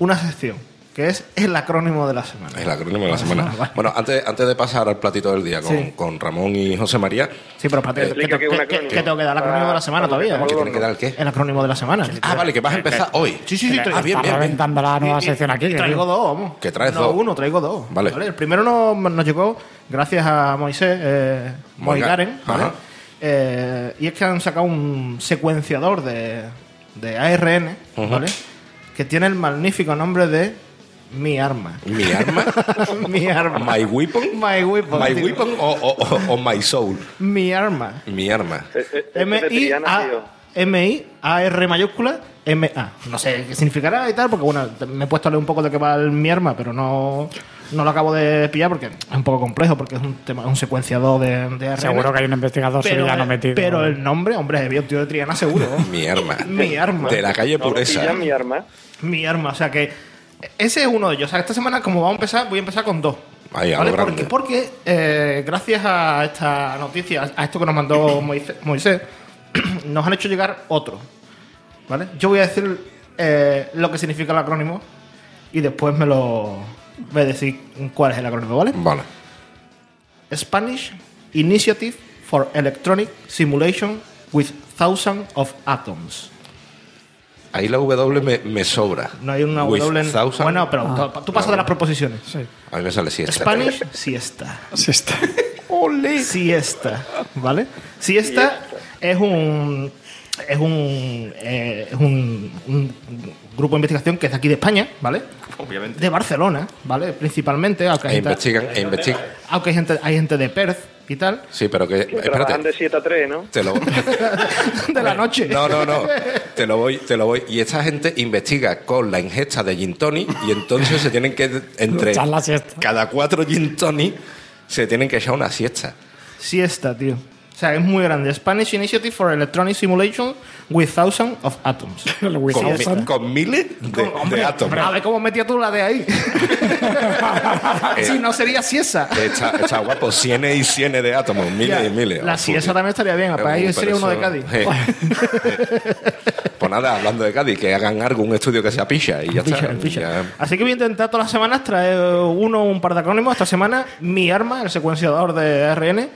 una sección que es el acrónimo de la semana. El acrónimo de la semana. Vale. Bueno, antes, antes de pasar al platito del día con, Sí. con Ramón y José María, Sí, pero espérate, que, qué que- que- acrónimo. que tengo que dar el acrónimo de la semana todavía. ¿qué tiene que dar el qué? El acrónimo de la semana. Ah, vale, que vas a empezar hoy. Sí, sí, sí. Ah, bien, bien, bien. reventando la nueva sección aquí. que Traigo dos, vamos. Que traes no dos. uno, traigo dos. Vale. El primero nos, nos llegó gracias a Moisés eh, Moiga- Moigaren, ¿vale? Ajá. Eh, y es que han sacado un secuenciador de, de ARN. ¿vale? Que tiene el magnífico nombre de Mi Arma. Mi arma, Mi Arma. my weapon, My Weapon. my weapon o, o- o- o my soul. Mi Arma. Mi arma. Eh, eh, este M de I Triana, tío. A M I A R mayúscula M A. No sé qué significará y tal, porque bueno, me he puesto a leer un poco de qué va el mi arma, pero no, no lo acabo de pillar porque es un poco complejo, porque es un tema, es un secuenciador de, de ARN. Seguro que hay un investigador pero, sevillano metido. pero el nombre, hombre, un tío de Triana seguro. Mi arma. mi arma. De la calle No Pureza. pillan, mi arma. Mi arma. O sea que ese es uno de ellos. O sea, esta semana, como vamos a empezar, voy a empezar con dos. Ahí, grande. Porque, porque, eh, gracias a esta noticia, a esto que nos mandó Moisés, Moisés, nos han hecho llegar otro. ¿Vale? Yo voy a decir eh, lo que significa el acrónimo y después me lo voy a decir cuál es el acrónimo, ¿vale? Vale. Spanish Initiative for Electronic Simulation with Thousands of Atoms. Ahí la W me, me sobra. No hay una With W en... thousand- Bueno, pero tú, tú pasas de las proposiciones. Sí. A mí me sale siesta. Spanish, siesta. Sí está. Siesta, ¿vale? Siesta es un es un eh, es un, un grupo de investigación que es de aquí de España, ¿vale? Obviamente. De Barcelona, ¿vale? Principalmente, aunque hay, E gente, investigan, e investigan. aunque hay gente hay gente de Perth y tal, Sí, pero que. Que trabajan Espérate. de 7 a 3, ¿no? Te lo, de la noche. no, no, no. Te lo voy, te lo voy. Y esta gente investiga con la ingesta de gin tonic y entonces se tienen que entre Echar la siesta. cada cuatro gin tonic se tienen que echar una siesta. Siesta, tío. O sea, es muy grande. Spanish Initiative for Electronic Simulation with Thousands of Atoms. Con, Wisconsin. mi- con miles de, Hombre, de átomos. A ver cómo metía tú la de ahí. si no sería siesa. Está, está guapo, cienes y cienes de átomos, miles Ya, y miles. La siesa full. también estaría bien. Para ahí sería uno de Cádiz. eh. pues nada, hablando de Cádiz, que hagan algo, un estudio que sea picha y ya está. Ya- Así que voy a intentar todas las semanas traer uno un par de acrónimos. Esta semana, mi arma, el secuenciador de ARN,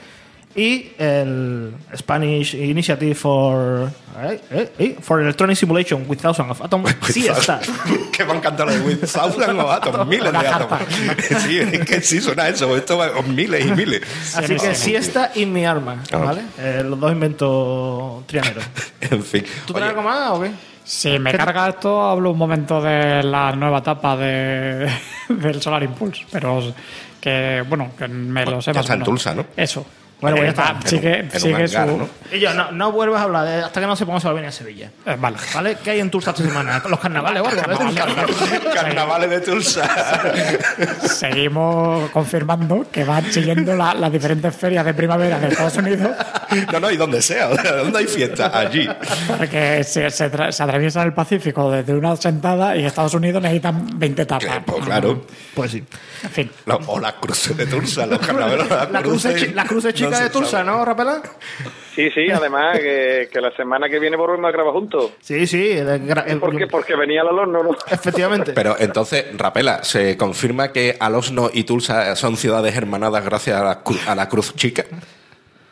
y el Spanish Initiative for, eh, eh, eh, for Electronic Simulation with Thousands of Atoms. Sí está. que me encanta lo de with thousand of átomos, miles de átomos. sí, es que sí suena eso, esto va miles y miles. Así que sí está y mi arma, Ah. ¿vale? Eh, los dos inventos trianeros. En fin. ¿Tú traes algo más o qué? Si me carga esto, hablo un momento de la nueva etapa de, del Solar Impulse. Pero que, bueno, que me lo sé ya más está en. Tulsa, ¿no? Eso. Bueno, pues ya Eh, está. va, En sigue en sigue su. ¿no? Y yo, no, no vuelvas a hablar de, hasta que no sepamos si va a venir a Sevilla. Eh, vale. ¿Vale? ¿Qué hay en Tulsa esta semana? ¿Los carnavales o algo? Carnavales de Tulsa. Seguimos confirmando que van siguiendo la- las diferentes ferias de primavera de Estados Unidos No, no, y donde sea, ¿dónde hay fiesta? Allí. porque se, se, tra- se atraviesan el Pacífico desde una sentada y Estados Unidos necesitan 20 Que, etapas. pues claro. Pues sí. En fin. La- o las cruces de Tulsa, los carnavales. La la chica de Tulsa. ¿no, Rapela? Sí, sí, además que, que la semana que viene volvemos a grabar juntos. Sí, sí. el gra- el- ¿Por qué? Porque venía al horno, ¿no? Efectivamente. Pero entonces, Rapela, ¿se confirma que Alosno y Tulsa son ciudades hermanadas gracias a la, a la Cruz Chica?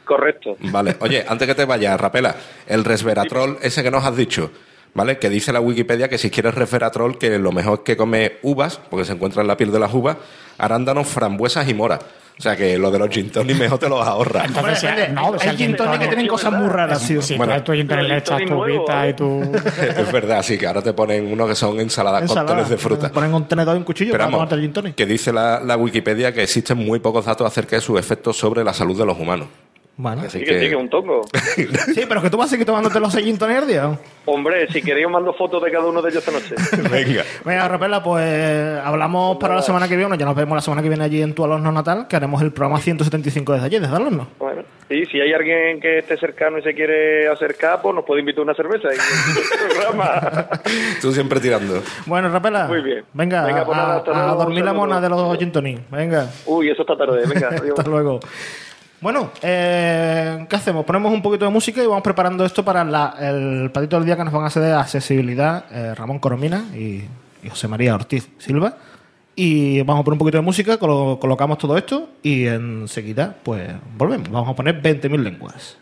Correcto. Vale. Oye, antes que te vayas, Rapela, el resveratrol ese que nos has dicho, ¿vale? Que dice la Wikipedia que si quieres resveratrol, que lo mejor es que come uvas, porque se encuentra en la piel de las uvas, arándanos, frambuesas y moras. O sea que lo de los gin tonic mejor te los ahorras. Entonces, si- depende. no, si hay gin tonic que tienen cosas muy raras, tío. Si Bueno. tu gin tonic, le echas tu ¿eh? y tu. es verdad, sí, que ahora te ponen uno que son ensaladas con tones de fruta. Ponen un tenedor y un cuchillo Pero para tomarte el gin tonic. que dice la, la Wikipedia que existen muy pocos datos acerca de sus efectos sobre la salud de los humanos. Bueno. Así Sí, que sí, que un toco. Sí, pero que tú vas a seguir tomándote los al día. Hombre, si queréis os mando fotos de cada uno de ellos esta noche. Venga. Venga, Rapela, pues hablamos para la semana que viene. Ya nos vemos la semana que viene allí en tu alumno natal, que haremos el programa 175 desde allí, desde alumno. Bueno, sí, si hay alguien que esté cercano y se quiere acercar, pues nos puede invitar una cerveza y el programa. Tú siempre tirando. Bueno, Rapela. Muy bien. Venga, Venga, pues a, nada, dormir la mona de los gin tonic. Venga, Uy, eso está tarde. Venga, adiós. hasta luego. Bueno, eh, ¿qué hacemos? Ponemos un poquito de música y vamos preparando esto para la- el patito del día que nos van a hacer de accesibilidad eh, Ramón Coromina y, José María Ortiz Silva. Y vamos a poner un poquito de música, colo- colocamos todo esto y enseguida pues volvemos. Vamos a poner 20.000 lenguas.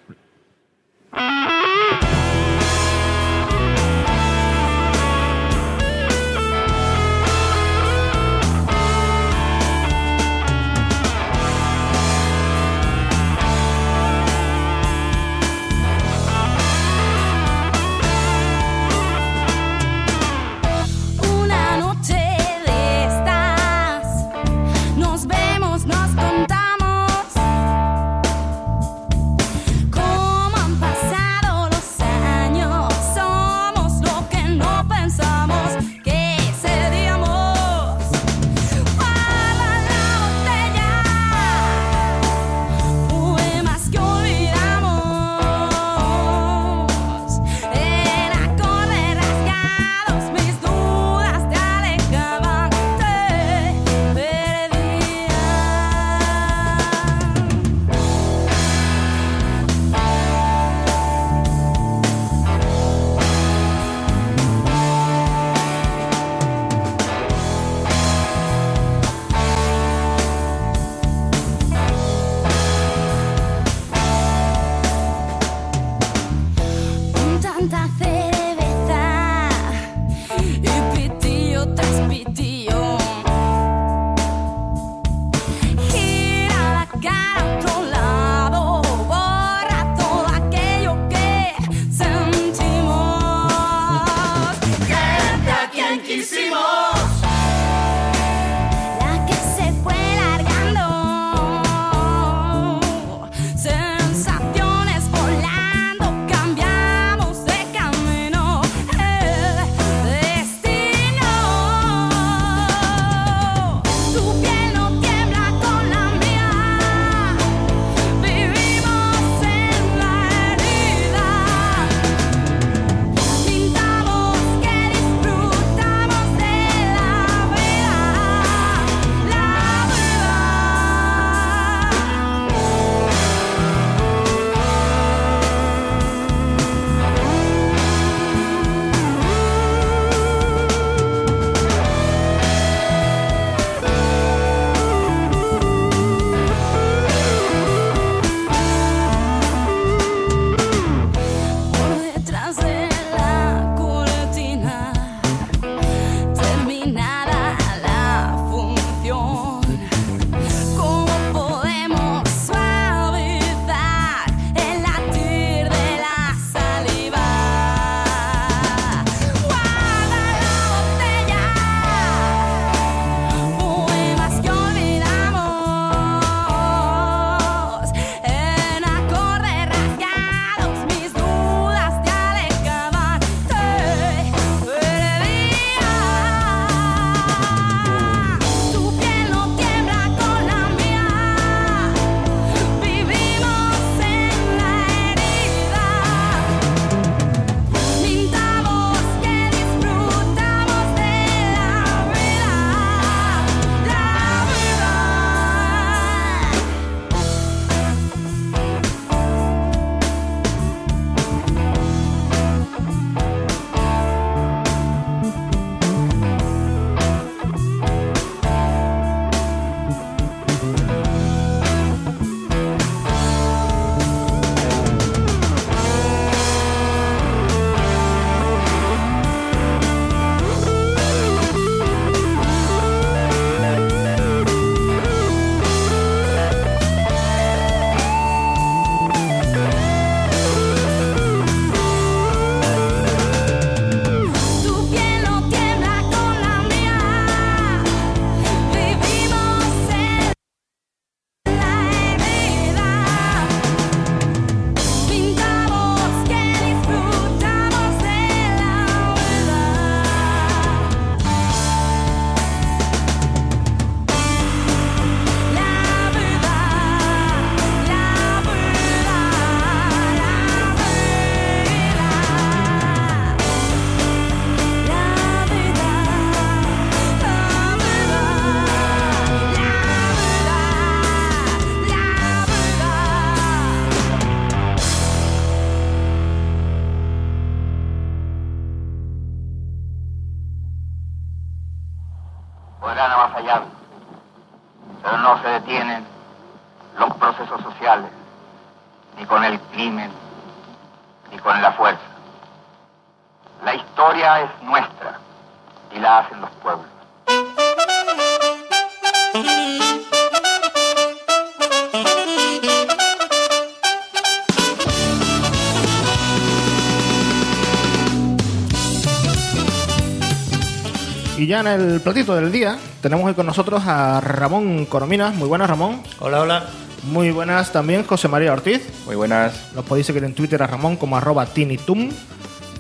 Ya en el platito del día tenemos hoy con nosotros a Ramón Corominas. Muy buenas, Ramón. Hola, hola. Muy buenas también José María Ortiz. Muy buenas. Los podéis seguir en Twitter a Ramón como arroba tinitum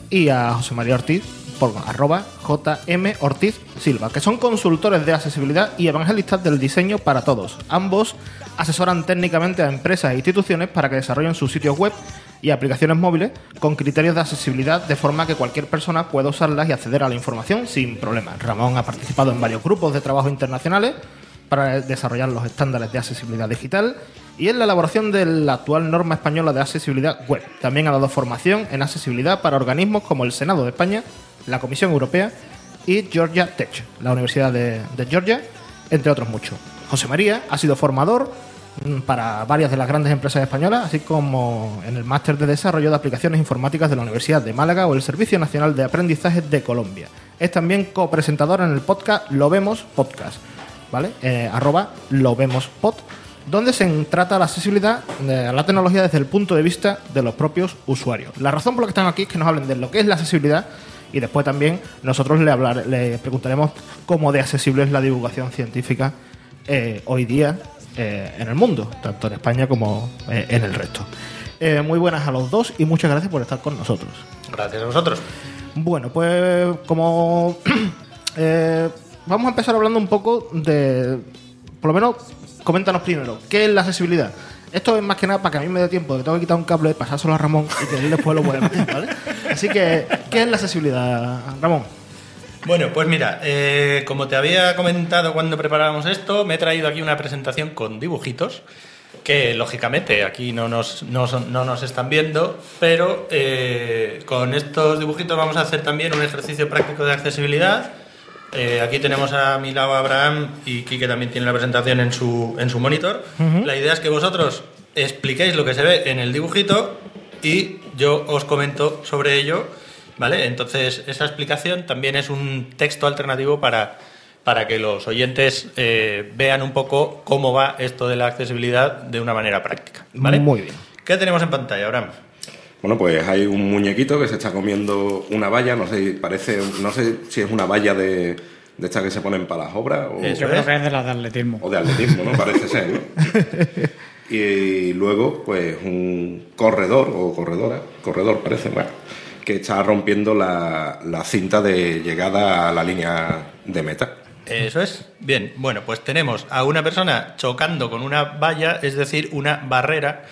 y a José María Ortiz por arroba JM Ortiz Silva, que son consultores de accesibilidad y evangelistas del diseño para todos. Ambos asesoran técnicamente a empresas e instituciones para que desarrollen sus sitios web y aplicaciones móviles con criterios de accesibilidad de forma que cualquier persona pueda usarlas y acceder a la información sin problemas. Ramón ha participado en varios grupos de trabajo internacionales para desarrollar los estándares de accesibilidad digital y en la elaboración de la actual norma española de accesibilidad web. También ha dado formación en accesibilidad para organismos como el Senado de España, la Comisión Europea y Georgia Tech, la Universidad de, de Georgia, entre otros muchos. José María ha sido formador para varias de las grandes empresas españolas, así como en el máster de desarrollo de aplicaciones informáticas de la Universidad de Málaga o el Servicio Nacional de Aprendizaje de Colombia. Es también copresentador en el podcast Lo Vemos Podcast, ¿vale? Eh, arroba Lo Vemos Pod, donde se trata la accesibilidad de la tecnología desde el punto de vista de los propios usuarios. La razón por la que están aquí es que nos hablen de lo que es la accesibilidad y después también nosotros le, hablar, le preguntaremos cómo de accesible es la divulgación científica eh, hoy día eh, en el mundo, tanto en España como eh, en el resto. Eh, muy buenas a los dos y muchas gracias por estar con nosotros. Gracias a vosotros. Bueno, pues como vamos a empezar hablando un poco de, por lo menos, coméntanos primero, ¿qué es la accesibilidad? Esto es más que nada para que a mí me dé tiempo, que tengo que quitar un cable, pasárselo a Ramón y que él después lo pueda meter, ¿vale? Así que, ¿qué es la accesibilidad, Ramón? Bueno, pues mira, eh, como te había comentado cuando preparábamos esto, me he traído aquí una presentación con dibujitos que lógicamente aquí no nos, no son- no nos están viendo, pero eh, con estos dibujitos vamos a hacer también un ejercicio práctico de accesibilidad. Eh, aquí tenemos a mi lado a Abraham y Quique también tiene la presentación en su, en su monitor. La idea es que vosotros expliquéis lo que se ve en el dibujito y yo os comento sobre ello, ¿vale? Entonces, esa explicación también es un texto alternativo para, para que los oyentes eh, vean un poco cómo va esto de la accesibilidad de una manera práctica, ¿vale? Muy bien. ¿Qué tenemos en pantalla, Abraham? Bueno, pues hay un muñequito que se está comiendo una valla, no sé, parece, no sé si es una valla de, de estas que se ponen para las obras o, Yo creo que es de la de atletismo. o de atletismo, ¿no? Parece ser, ¿no? Y luego, pues un corredor o corredora, corredor parece, bueno, que está rompiendo la, la cinta de llegada a la línea de meta. Eso es. Bien, bueno, pues tenemos a una persona chocando con una valla, es decir, una barrera,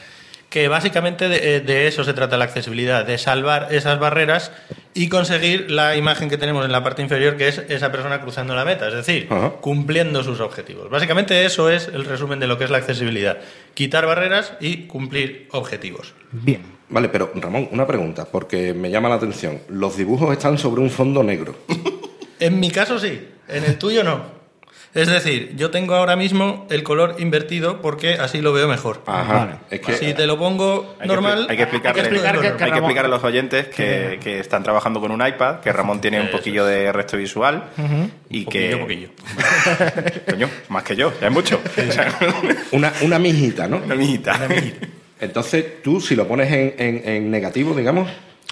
que básicamente de, eh, de eso se trata la accesibilidad, de salvar esas barreras y conseguir la imagen que tenemos en la parte inferior, que es esa persona cruzando la meta, es decir, cumpliendo sus objetivos. Básicamente eso es el resumen de lo que es la accesibilidad. Quitar barreras y cumplir objetivos. Bien. Vale, pero Ramón, una pregunta, porque me llama la atención. Los dibujos están sobre un fondo negro. En mi caso sí, en el tuyo no. Es decir, yo tengo ahora mismo el color invertido porque así lo veo mejor. Ajá. Vale. Es que Si te lo pongo Hay normal, hay que explicarle, hay que explicar que- hay que Ramón- explicar a los oyentes que, que están trabajando con un iPad, que Ramón tiene un poquillo de resto visual y Poquillo, que poquillo. Coño, más que yo, ya es mucho. una, una mijita, ¿no? Una mijita. Entonces tú, si lo pones en, en- en negativo, digamos,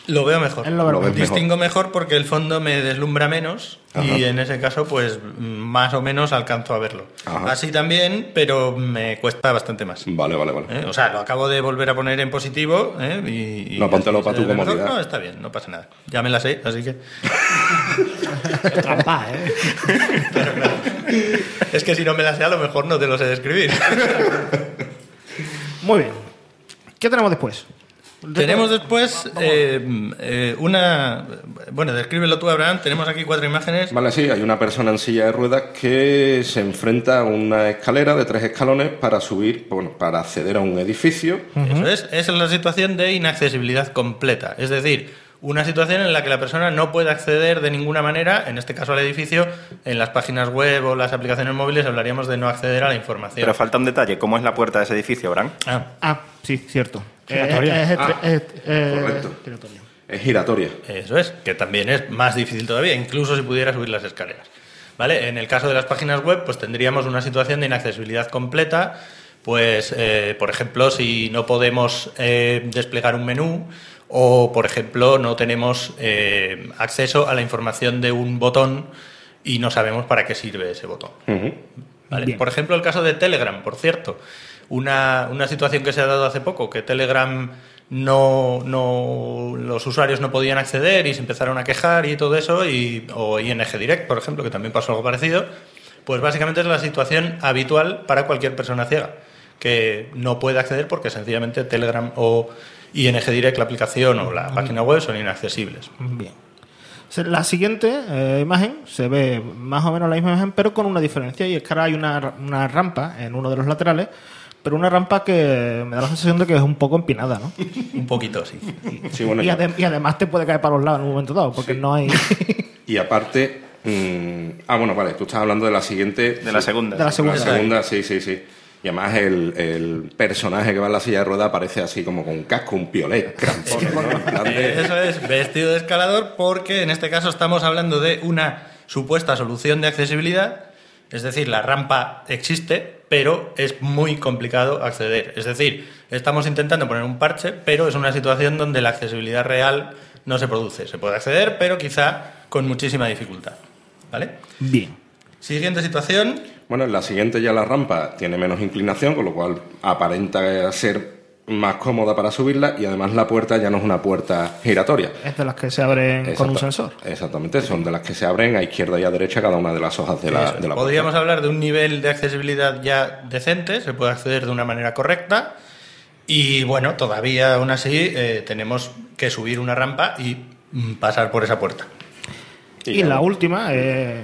Lo veo mejor. Lo mejor. Distingo mejor porque el fondo me deslumbra menos Ajá. y en ese caso, pues más o menos alcanzo a verlo. Ajá. Así también, pero me cuesta bastante más. vale, vale, vale. ¿eh? O sea, lo acabo de volver a poner en positivo ¿eh? y, y No, póntelo para tu ve mejor. comodidad. No, está bien, no pasa nada. Ya me la sé, así que... Trampa, ¿eh? Es que si no me la sé, a lo mejor no te lo sé describir. Muy bien. ¿Qué tenemos después? Tenemos después eh, eh, una... Bueno, descríbelo tú, Abraham. Tenemos aquí cuatro imágenes. Vale, sí, hay una persona en silla de ruedas que se enfrenta a una escalera de tres escalones para subir, bueno, para acceder a un edificio. Eso es, esa es la situación de inaccesibilidad completa. Es decir, una situación en la que la persona no puede acceder de ninguna manera, en este caso al edificio, en las páginas web o las aplicaciones móviles hablaríamos de no acceder a la información. Pero falta un detalle. ¿Cómo es la puerta de ese edificio, Bran? Ah, Ah, sí, cierto. Giratoria. Es- es- Ah, es- eh, correcto. giratoria. Es giratoria. Eso es, que también es más difícil todavía, incluso si pudiera subir las escaleras. ¿Vale? En el caso de las páginas web, pues tendríamos una situación de inaccesibilidad completa. Pues, eh, por ejemplo, si no podemos eh, desplegar un menú o, por ejemplo, no tenemos eh, acceso a la información de un botón y no sabemos para qué sirve ese botón. ¿vale? Por ejemplo, el caso de Telegram, por cierto. Una, una situación que se ha dado hace poco, que Telegram no, no los usuarios no podían acceder y se empezaron a quejar y todo eso, y, o ING Direct, por ejemplo, que también pasó algo parecido, pues básicamente es la situación habitual para cualquier persona ciega, que no puede acceder porque sencillamente Telegram o ING Direct, la aplicación o la página web son inaccesibles. Bien. La siguiente eh, imagen se ve más o menos la misma imagen, pero con una diferencia, y es que ahora hay una, una rampa en uno de los laterales, pero una rampa que me da la sensación de que es un poco empinada, ¿no? Un poquito, sí. Sí, bueno, y, adem- y además te puede caer para los lados en un momento dado, porque no hay... Y aparte. mm, ah, bueno, vale, tú estás hablando de la siguiente. De la segunda. De la segunda. La segunda, sí, sí, sí. Y además el, el personaje que va en la silla de ruedas aparece así como con un casco, un piolet, crampones, ¿no? Plan de- Eso es, vestido de escalador, porque en este caso estamos hablando de una supuesta solución de accesibilidad, es decir, la rampa existe, pero es muy complicado acceder. Es decir, estamos intentando poner un parche, pero es una situación donde la accesibilidad real no se produce. Se puede acceder, pero quizá con muchísima dificultad. ¿Vale? Bien. Siguiente situación. Bueno, en la siguiente ya la rampa tiene menos inclinación, con lo cual aparenta ser más cómoda para subirla y además la puerta ya no es una puerta giratoria. Es de las que se abren con un sensor. Exactamente, son de las que se abren a izquierda y a derecha cada una de las hojas de la, de la Podríamos puerta. hablar de un nivel de accesibilidad ya decente, se puede acceder de una manera correcta y bueno, todavía aún así eh, tenemos que subir una rampa y mm, pasar por esa puerta. Y, la última eh,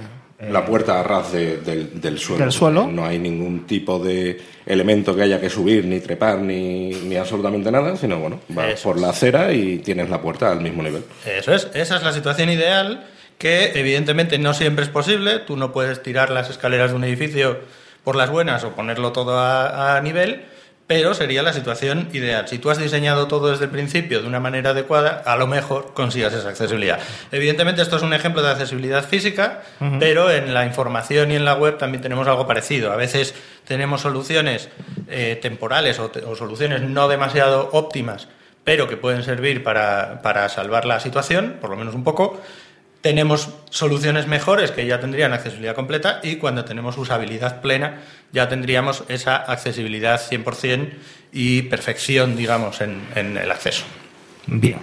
La puerta a ras de- del, del suelo. Del suelo. No hay ningún tipo de elemento que haya que subir, ni trepar, ni, ni absolutamente nada, sino bueno, vas Eso por es. la acera y tienes la puerta al mismo nivel. Eso es, esa es la situación ideal que evidentemente no siempre es posible, tú no puedes tirar las escaleras de un edificio por las buenas o ponerlo todo a, a nivel, pero sería la situación ideal. Si tú has diseñado todo desde el principio de una manera adecuada, a lo mejor consigas esa accesibilidad. Evidentemente esto es un ejemplo de accesibilidad física, pero en la información y en la web también tenemos algo parecido. A veces tenemos soluciones eh, temporales o, te- o soluciones no demasiado óptimas pero que pueden servir para, para salvar la situación, por lo menos un poco. Tenemos soluciones mejores que ya tendrían accesibilidad completa y cuando tenemos usabilidad plena ya tendríamos esa accesibilidad 100% y perfección, digamos, en, en el acceso. Bien.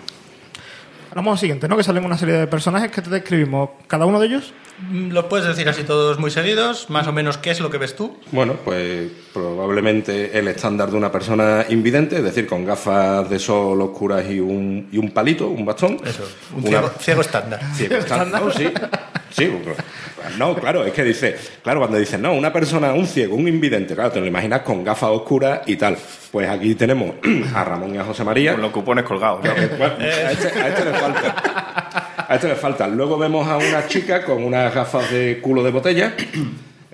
Vamos al siguiente, ¿no? Que salen una serie de personajes que te describimos cada uno de ellos. Mm, ¿Los puedes decir así todos muy seguidos? Más o menos, ¿qué es lo que ves tú? Bueno, pues probablemente el estándar de una persona invidente, es decir, con gafas de sol oscuras y un, y un palito, un bastón. Eso, un Una- ciego, ciego estándar. Ciego estándar, no, sí. Sí, pues, no, claro, es que dice, claro, cuando dicen, no, una persona, un ciego, un invidente, claro, te lo imaginas con gafas oscuras y tal. Pues aquí tenemos a Ramón y a José María. Con los cupones colgados. ¿no? A, este, a este le falta. A este le falta. Luego vemos a una chica con unas gafas de culo de botella.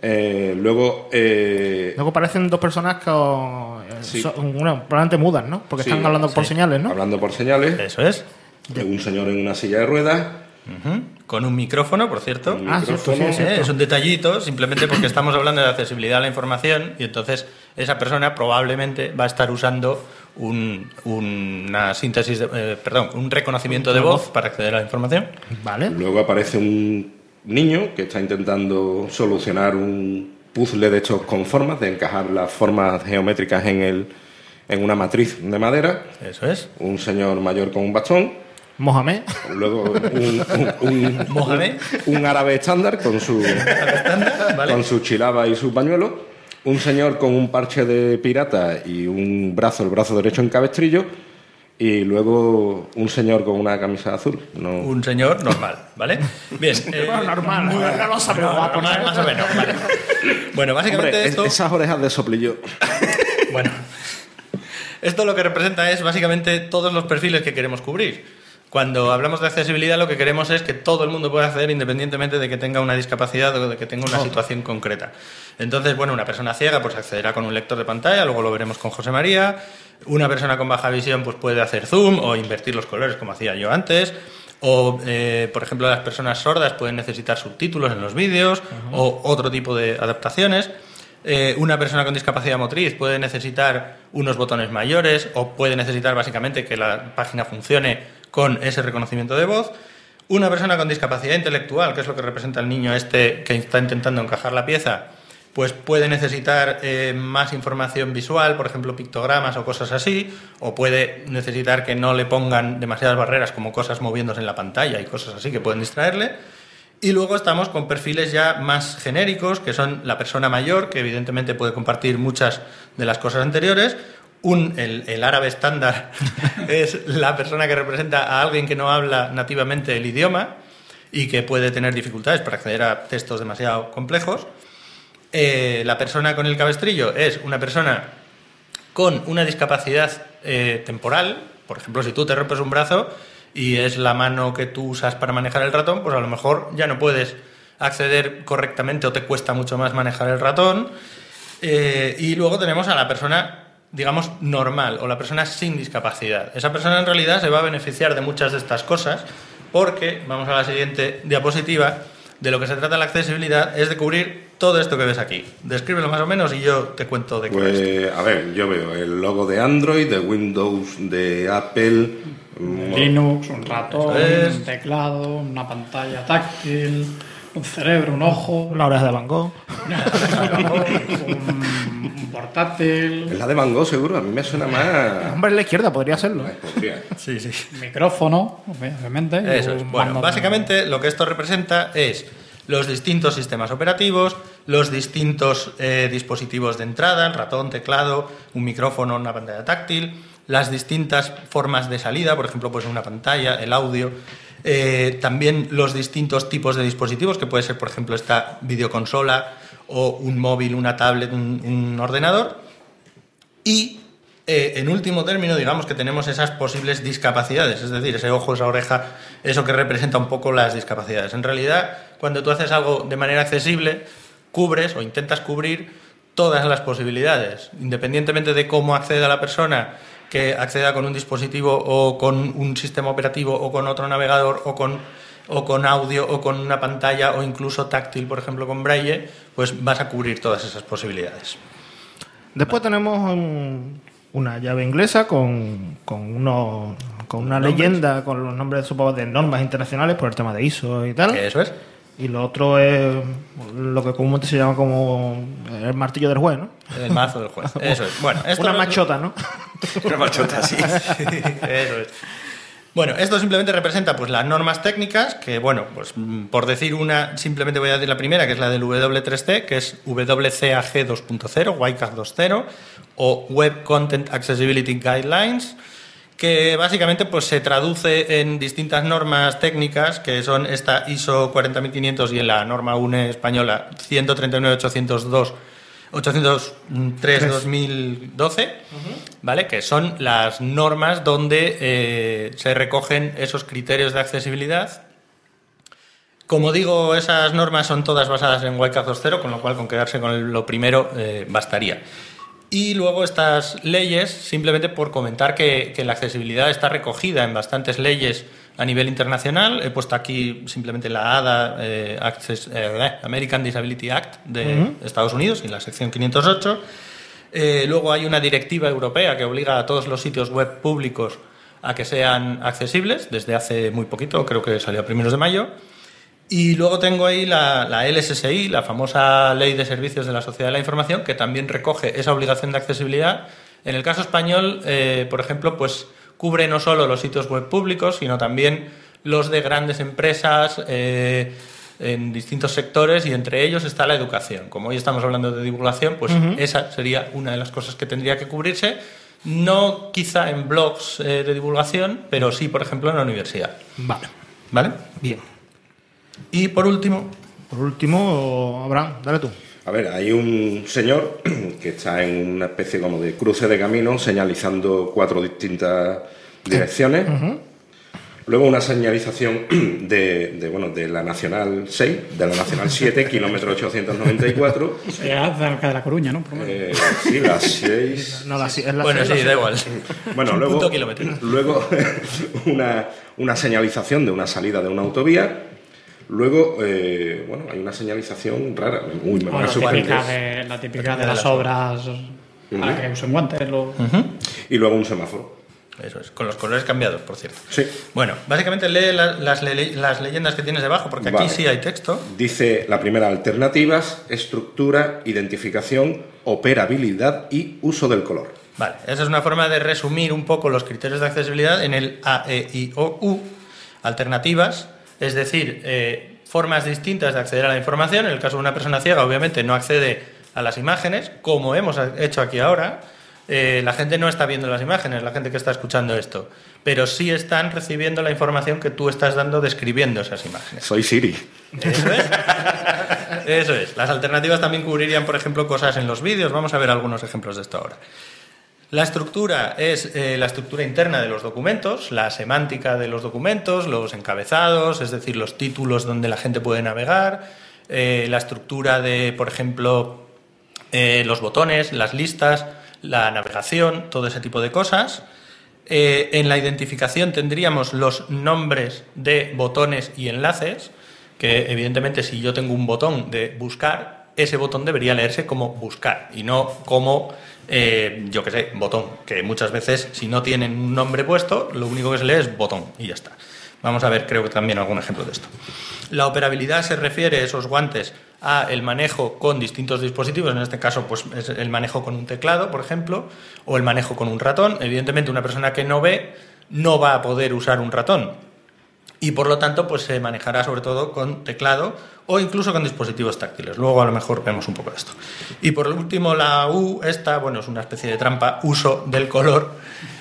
Eh, luego. eh, Luego aparecen dos personas con. eh, Sí. son- una, probablemente mudas, ¿no? Porque Sí, están hablando por señales, ¿no? Hablando por señales. Eso es. Un señor en una silla de ruedas. Con un micrófono, por cierto. Un Ah, cierto, micrófono. sí, sí. Eh, Es un detallito, simplemente porque estamos hablando de accesibilidad a la información y entonces esa persona probablemente va a estar usando un- una síntesis, de- eh, perdón, un reconocimiento de voz para acceder a la información. Vale. Luego aparece un niño que está intentando solucionar un puzzle de estos con formas, de encajar las formas geométricas en, el, en una matriz de madera. Eso es. Un señor mayor con un bastón. Mohamed. Luego un, un- un- Mohamed. un árabe estándar con su, Estándar, ¿vale? con su chilaba y su pañuelo. Un señor con un parche de pirata y un brazo, el brazo derecho en cabestrillo. Y luego un señor con una camisa azul. No, Un señor normal, ¿vale? Bien. eh, Bueno, normal, muy- no lo sabemos, va a poner. más o menos, vale. Bueno, básicamente Hombre, es- esto... esas orejas de soplillo. Bueno, esto lo que representa es básicamente todos los perfiles que queremos cubrir. Cuando hablamos de accesibilidad, lo que queremos es que todo el mundo pueda acceder independientemente de que tenga una discapacidad o de que tenga una situación concreta. Entonces, bueno, una persona ciega pues accederá con un lector de pantalla, luego lo veremos con José María. Una persona con baja visión pues puede hacer zoom o invertir los colores como hacía yo antes. O, eh, por ejemplo, las personas sordas pueden necesitar subtítulos en los vídeos o otro tipo de adaptaciones. Eh, una persona con discapacidad motriz puede necesitar unos botones mayores o puede necesitar básicamente que la página funcione con ese reconocimiento de voz. Una persona con discapacidad intelectual, que es lo que representa el niño este que está intentando encajar la pieza, pues puede necesitar eh, más información visual, por ejemplo, pictogramas o cosas así, o puede necesitar que no le pongan demasiadas barreras como cosas moviéndose en la pantalla y cosas así que pueden distraerle. Y luego estamos con perfiles ya más genéricos, que son la persona mayor, que evidentemente puede compartir muchas de las cosas anteriores. Un, el, el árabe estándar es la persona que representa a alguien que no habla nativamente el idioma y que puede tener dificultades para acceder a textos demasiado complejos. Eh, la persona con el cabestrillo es una persona con una discapacidad eh, temporal. Por ejemplo, si tú te rompes un brazo y es la mano que tú usas para manejar el ratón, pues a lo mejor ya no puedes acceder correctamente o te cuesta mucho más manejar el ratón. Eh, y luego tenemos a la persona, digamos, normal o la persona sin discapacidad. Esa persona en realidad se va a beneficiar de muchas de estas cosas porque, vamos a la siguiente diapositiva, de lo que se trata la accesibilidad es de cubrir todo esto que ves aquí. Descríbelo más o menos y yo te cuento de qué. Pues, a ver, yo veo el logo de Android, de Windows, de Apple. Linux, un ratón, es. un teclado, una pantalla táctil, un cerebro, un ojo, Una oreja de Van Gogh. un, un portátil, Es la de Van Gogh, seguro. A mí me suena más. Hombre, en la izquierda podría serlo. ¿eh? Podría. Sí, sí. micrófono, obviamente. Eso es. Bueno, de- básicamente lo que esto representa es los distintos sistemas operativos, los distintos eh, dispositivos de entrada, el ratón, teclado, un micrófono, una pantalla táctil, las distintas formas de salida, por ejemplo, pues una pantalla, el audio, eh, también los distintos tipos de dispositivos, que puede ser, por ejemplo, esta videoconsola o un móvil, una tablet, un- ordenador. Y eh, en último término, digamos que tenemos esas posibles discapacidades, es decir, ese ojo, esa oreja, eso que representa un poco las discapacidades. En realidad, cuando tú haces algo de manera accesible, cubres o intentas cubrir todas las posibilidades, independientemente de cómo acceda la persona que acceda con un dispositivo o con un sistema operativo o con otro navegador o con o con audio o con una pantalla o incluso táctil, por ejemplo, con braille, pues vas a cubrir todas esas posibilidades. Después tenemos un- una llave inglesa con, con, unos- con una Nombres. leyenda, con los nombres supongo, de normas internacionales por el tema de ISO y tal. Eso es. Y lo otro es lo que comúnmente se llama como el martillo del juez, ¿no? El mazo del juez. Eso es. Bueno, esto una machota, ¿no? Una machota así. Eso es. Bueno, esto simplemente representa pues las normas técnicas, que bueno, pues por decir una, simplemente voy a decir la primera, que es la del W3C, que es WCAG 2.0, WCAG 2.0, o Web Content Accessibility Guidelines, que básicamente pues se traduce en distintas normas técnicas, que son esta ISO 40500 y en la norma UNE española 139.802 803-2012, ¿vale? Que son las normas donde eh, se recogen esos criterios de accesibilidad. Como digo, esas normas son todas basadas en WCAG 2.0, con lo cual con quedarse con lo primero eh, bastaría. Y luego estas leyes, simplemente por comentar que, que la accesibilidad está recogida en bastantes leyes a nivel internacional. He puesto aquí simplemente la ADA, eh, Access- eh, American Disability Act de Estados Unidos, y la sección 508. Eh, luego hay una directiva europea que obliga a todos los sitios web públicos a que sean accesibles, desde hace muy poquito, creo que salió a primeros de mayo. Y luego tengo ahí la, la LSSI, la famosa Ley de Servicios de la Sociedad de la Información, que también recoge esa obligación de accesibilidad. En el caso español, eh, por ejemplo, pues cubre no solo los sitios web públicos, sino también los de grandes empresas eh, en distintos sectores y entre ellos está la educación. Como hoy estamos hablando de divulgación, pues esa sería una de las cosas que tendría que cubrirse. No quizá en blogs eh, de divulgación, pero sí, por ejemplo, en la universidad. Vale, ¿Vale? bien. Y por último, Por último, Abraham, dale tú. A ver, hay un señor que está en una especie como de cruce de caminos señalizando cuatro distintas direcciones. Luego una señalización de, de, bueno, de la Nacional 6, de la Nacional 7, kilómetro 894. Será cerca de La Coruña, ¿no? Eh, sí, las 6. No, la, es la Bueno, es la- sí, da igual. Bueno, luego, luego una, una señalización de una salida de una autovía. Luego, eh, bueno, hay una señalización rara. Uy, me O van a la típica de, la típica de de las obras para que usen guantes. Lo... Y luego un semáforo. Eso es, con los colores cambiados, por cierto. Sí. Bueno, básicamente lee la- las, le- las leyendas que tienes debajo, porque aquí Vale. sí hay texto. Dice la primera, alternativas, estructura, identificación, operabilidad y uso del color. Vale, esa es una forma de resumir un poco los criterios de accesibilidad en el A, E, I, O, U. Alternativas, es decir, eh, formas distintas de acceder a la información. En el caso de una persona ciega, obviamente no accede a las imágenes, como hemos hecho aquí ahora. Eh, la gente no está viendo las imágenes, la gente que está escuchando esto, pero sí están recibiendo la información que tú estás dando describiendo esas imágenes. Soy Siri. Eso es. Eso es. Las alternativas también cubrirían, por ejemplo, cosas en los vídeos. Vamos a ver algunos ejemplos de esto ahora. La estructura es eh, la estructura interna de los documentos, la semántica de los documentos, los encabezados, es decir, los títulos donde la gente puede navegar, eh, la estructura de, por ejemplo, eh, los botones, las listas, la navegación, todo ese tipo de cosas. En la identificación tendríamos los nombres de botones y enlaces, que evidentemente si yo tengo un botón de buscar, ese botón debería leerse como buscar y no como, eh, yo qué sé, botón, que muchas veces si no tienen un nombre puesto, lo único que se lee es botón y ya está. Vamos a ver, creo que también algún ejemplo de esto. La operabilidad se refiere, esos guantes, a el manejo con distintos dispositivos, en este caso pues es el manejo con un teclado, por ejemplo, o el manejo con un ratón. Evidentemente una persona que no ve no va a poder usar un ratón y por lo tanto pues se manejará sobre todo con teclado o incluso con dispositivos táctiles. Luego a lo mejor vemos un poco de esto. Y por último la U, esta, bueno, es una especie de trampa, uso del color,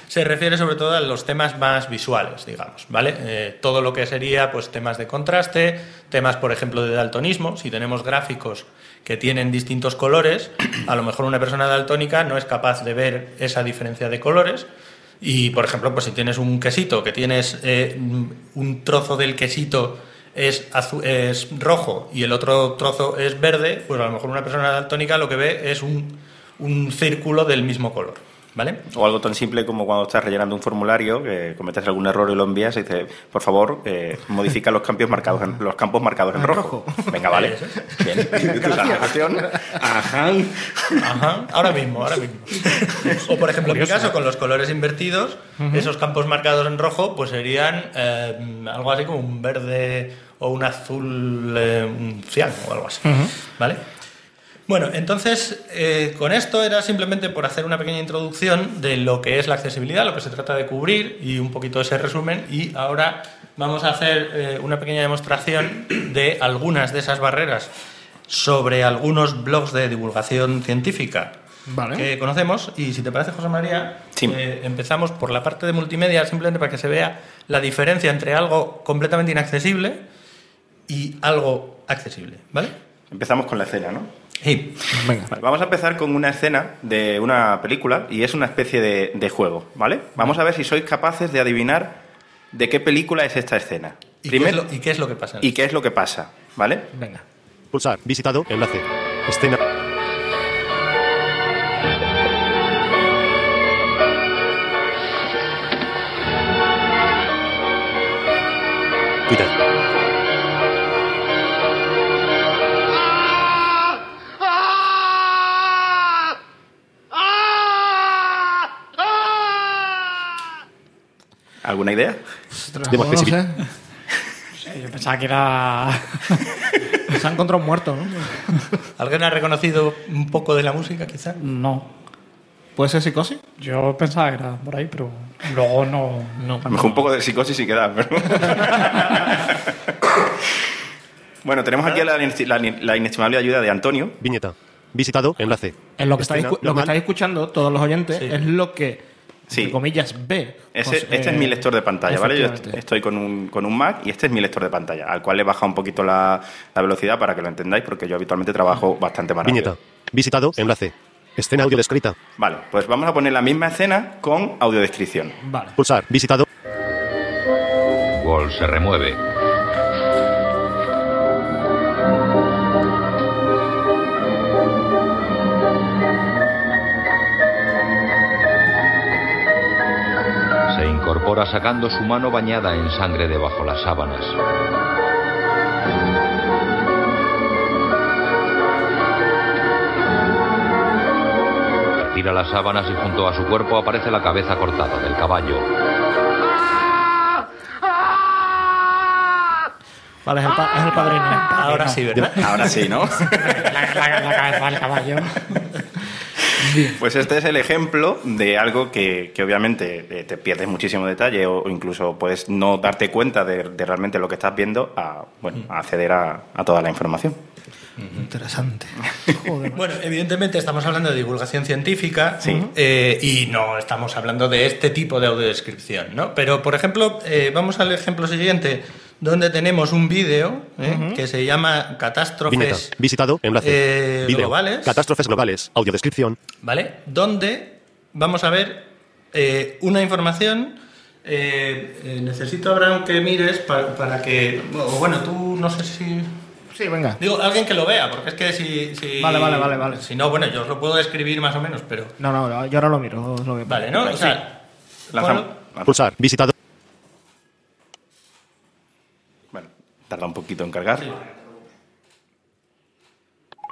se refiere sobre todo a los temas más visuales, digamos, ¿vale? Eh, todo lo que sería pues temas de contraste, temas por ejemplo de daltonismo, si tenemos gráficos que tienen distintos colores, a lo mejor una persona daltónica no es capaz de ver esa diferencia de colores, y, por ejemplo, pues si tienes un quesito, que tienes eh, un trozo del quesito es, es rojo y el otro trozo es verde, pues a lo mejor una persona daltónica lo que ve es un, un círculo del mismo color. ¿Vale? O algo tan simple como cuando estás rellenando un formulario, que cometes algún error y lo envías y dices, por favor, eh, modifica los campos marcados en, los campos marcados en rojo. Venga, vale. Bien. Ajá. Ajá, ahora mismo, ahora mismo. O por ejemplo, en mi caso, con los colores invertidos, esos campos marcados en rojo, pues serían eh, algo así como un verde o un azul, eh, un cian o algo así. ¿Vale? Bueno, entonces, eh, con esto era simplemente por hacer una pequeña introducción de lo que es la accesibilidad, lo que se trata de cubrir y un poquito ese resumen. Y ahora vamos a hacer eh, una pequeña demostración de algunas de esas barreras sobre algunos blogs de divulgación científica Vale. que conocemos. Y si te parece, José María, Sí. eh, empezamos por la parte de multimedia, simplemente para que se vea la diferencia entre algo completamente inaccesible y algo accesible. ¿Vale? Empezamos con la escena, ¿no? Sí. Venga. Vale, vamos a empezar con una escena de una película y es una especie de, de juego, ¿vale? Vamos a ver si sois capaces de adivinar de qué película es esta escena. ¿Y, Primero, qué es lo, y qué es lo que pasa? y qué es lo que pasa, ¿vale? Venga. Pulsar. Visitado. Enlace. Escena. Twitter. ¿Alguna idea? Ostras, no sé. Yo pensaba que era. Se ha encontrado un muerto, ¿no? ¿Alguien ha reconocido un poco de la música, quizá? No. ¿Puede ser psicosis? Yo pensaba que era por ahí, pero luego no. no. A lo mejor un poco de psicosis sí queda, pero... bueno, tenemos aquí la, la- la inestimable ayuda de Antonio. Viñeta. Visitado. Enlace. En lo que, estáis, lo que estáis escuchando, todos los oyentes, Sí. es lo que, Sí. entre comillas. Ese- Pues, este eh, es mi lector de pantalla, ¿vale? Yo estoy con un, con un Mac y este es mi lector de pantalla, al cual le he bajado un poquito la, la velocidad para que lo entendáis, porque yo habitualmente trabajo bastante más rápido. Viñeta. Visitado. Enlace. Escena audio descrita. Vale, pues vamos a poner la misma escena con audiodescripción. Vale. Pulsar. Visitado. árbol se remueve. Incorpora sacando su mano bañada en sangre debajo las sábanas. Retira las sábanas y junto a su cuerpo aparece la cabeza cortada del caballo. Vale, es el, pa- es el padrino. Ahora sí, ¿verdad? Ahora sí, ¿no? La, la- la cabeza del caballo. Pues este es el ejemplo de algo que, que obviamente eh, te pierdes muchísimo detalle o, incluso puedes no darte cuenta de, de realmente lo que estás viendo a, bueno, a acceder a, a toda la información. Interesante. Joder. Bueno, evidentemente estamos hablando de divulgación científica eh, y no estamos hablando de este tipo de audiodescripción, ¿no? Pero, por ejemplo, eh, vamos al ejemplo siguiente, donde tenemos un vídeo ¿eh? que se llama. Catástrofes Visitado. Enlace. eh, globales, Catástrofes globales. Audiodescripción. ¿vale? Donde vamos a ver eh, una información. eh, eh, necesito, Abraham, que mires pa- para que. o Bueno, tú no sé si. Sí, venga. Digo, alguien que lo vea, porque es que si. si Vale, vale, vale, vale. Si no, bueno, yo os lo puedo describir más o menos, pero. No, no, yo ahora lo miro. os lo veo. Vale, ¿no? O sea, Lanzamos- Pulsar. Visitado. Bueno, tarda un poquito en cargar.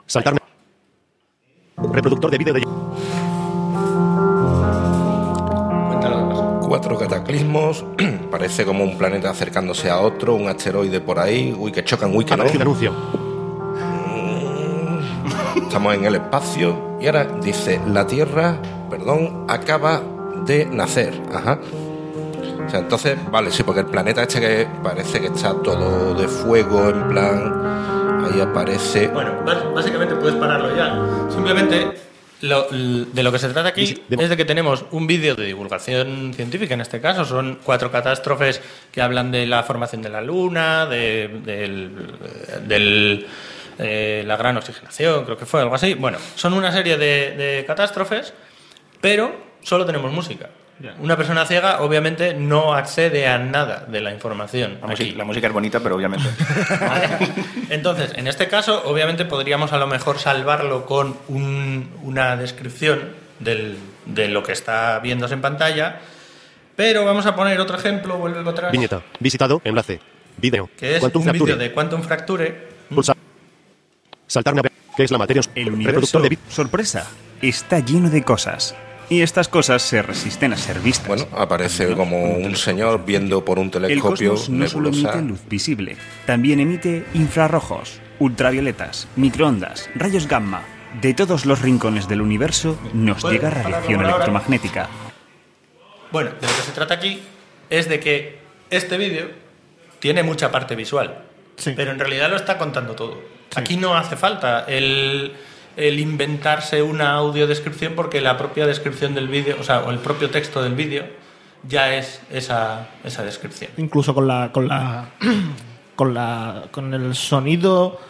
Saltarme. Reproductor de vídeo de. cuéntalo qué pasa. Cuatro cataclismos, parece como un planeta acercándose a otro, un asteroide por ahí, uy que chocan, uy que no. Un anuncio. Estamos en el espacio y ahora dice, la Tierra, perdón, acaba de nacer. Ajá. O sea, entonces, vale, sí, porque el planeta este que parece que está todo de fuego, en plan, ahí aparece... Bueno, básicamente puedes pararlo ya. Simplemente, lo- de lo que se trata aquí es de que tenemos un vídeo de divulgación científica, en este caso. Son cuatro catástrofes que hablan de la formación de la Luna, de del, del, eh, la gran oxigenación, creo que fue algo así. Bueno, son una serie de, de catástrofes, pero solo tenemos música. Una persona ciega obviamente no accede a nada de la información. La, aquí. música, la música es bonita, pero obviamente. Entonces, en este caso, obviamente podríamos a lo mejor salvarlo con un- una descripción del- de lo que está viéndose en pantalla, pero vamos a poner otro ejemplo, vuelve atrás, Viñeta. Visitado. Enlace. Vídeo. que es Quantum un vídeo de Quantum Fracture. Pulsar. Saltarme. ¿Qué es la materia? El Reproductor universo, de vídeo. sorpresa, está lleno de cosas. Y estas cosas se resisten a ser vistas. Bueno, aparece como un señor viendo por un El telescopio cosmos no solo nebulosa. emite luz visible, también emite infrarrojos, ultravioletas, microondas, rayos gamma. De todos los rincones del universo nos ¿Puedo llega radiación electromagnética. Bueno, de lo que se trata aquí es de que este vídeo tiene mucha parte visual, Sí. pero en realidad lo está contando todo. Aquí no hace falta el, el inventarse una audiodescripción porque la propia descripción del vídeo, o sea, o el propio texto del vídeo ya es esa, esa descripción. Incluso con la, con la, con la, con el sonido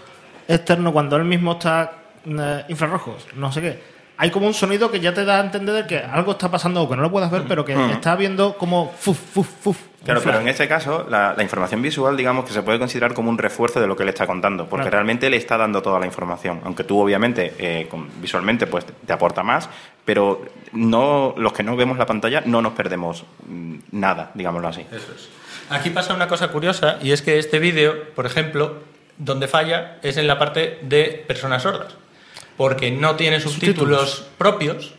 externo cuando él mismo está eh, infrarrojos, no sé qué. Hay como un sonido que ya te da a entender que algo está pasando o que no lo puedes ver, pero que Mm. está viendo como fuf, fuf, fuf. Claro, pero en este caso, la, la información visual, digamos que se puede considerar como un refuerzo de lo que le está contando, porque Claro. realmente le está dando toda la información. Aunque tú, obviamente, eh, con- visualmente, pues te aporta más, pero no los que no vemos la pantalla no nos perdemos mm, nada, digámoslo así. Eso es. Aquí pasa una cosa curiosa y es que este vídeo, por ejemplo, donde falla es en la parte de personas sordas, porque no tiene subtítulos, propios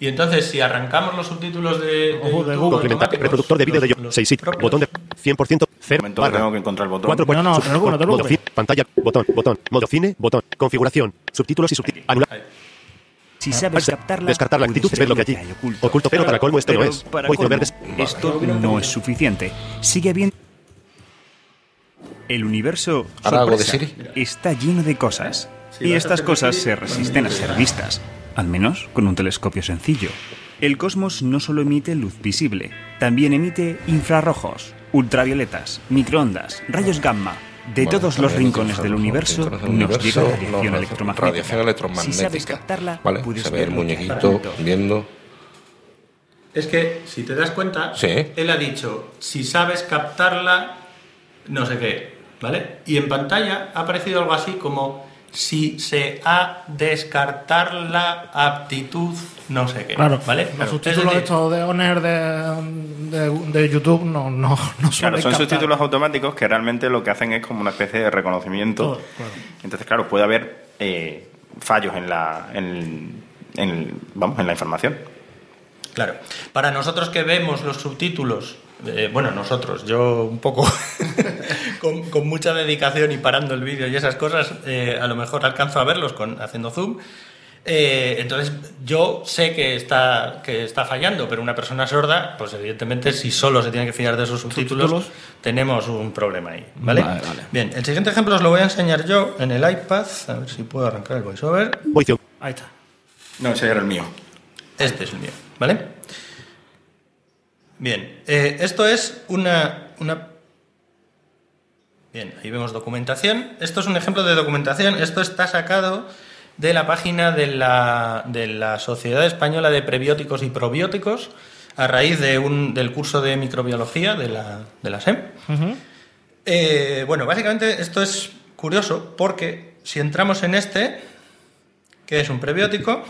y entonces si arrancamos los subtítulos de, de Ojo, de YouTube Google. Complementar. automáticos, Reproductor de vídeo de yo. los 6 propios, Botón de 100%. 0. momento que barra. tengo que encontrar el botón. Cuatro No, no, no te modo fin, pantalla, botón, botón, modo cine, botón, configuración, subtítulos y subtítulos. Anular. Si sabes captarla, Descartar la actitud, ver lo que allí. oculto. Oculto, pero para colmo esto no es. para colmo, verdes. esto no es suficiente. Sigue habiendo... El universo sorpresa, Siri. está lleno de cosas. Y estas cosas se resisten a ser vistas. Al menos con un telescopio sencillo. El cosmos no solo emite luz visible, también emite infrarrojos, ultravioletas, microondas, rayos gamma. De Bueno, todos los rincones del universo nos llega radiación electromagnética. Radiación electromagnética. Si sabes captarla, ¿Vale? puedes Se ve el muñequito viendo. Es que, si te das cuenta, Sí. él ha dicho, si sabes captarla, no sé qué, ¿vale? Y en pantalla ha aparecido algo así como si se ha descartar la aptitud, no sé qué, Claro, ¿vale? Los Claro, subtítulos es decir, estos de Honor de, de, de YouTube no, no, no Claro, suelen son captar. subtítulos automáticos que realmente lo que hacen es como una especie de reconocimiento. Todo, claro. Entonces, claro, puede haber eh, fallos en la, en, en- vamos, en la información. Claro. Para nosotros que vemos los subtítulos, eh, bueno, nosotros, yo un poco con, con mucha dedicación y parando el vídeo y esas cosas, eh, a lo mejor alcanzo a verlos con, haciendo zoom. Eh, entonces, yo sé que está, que está fallando, pero una persona sorda, pues evidentemente, si solo se tiene que fiar de esos subtítulos, Subtítulos. tenemos un problema ahí. ¿vale? Vale, vale. Bien, el siguiente ejemplo os lo voy a enseñar yo en el iPad. A ver si puedo arrancar el voiceover. Voice Ahí está. No, ese era el mío. Este es el mío, ¿vale? Bien, eh, esto es una, una... Bien, ahí vemos documentación. Esto es un ejemplo de documentación. Esto está sacado de la página de la, de la Sociedad Española de Prebióticos y Probióticos a raíz de un, del curso de microbiología de la, de la SEM. Eh, bueno, básicamente esto es curioso porque si entramos en este, que es un prebiótico,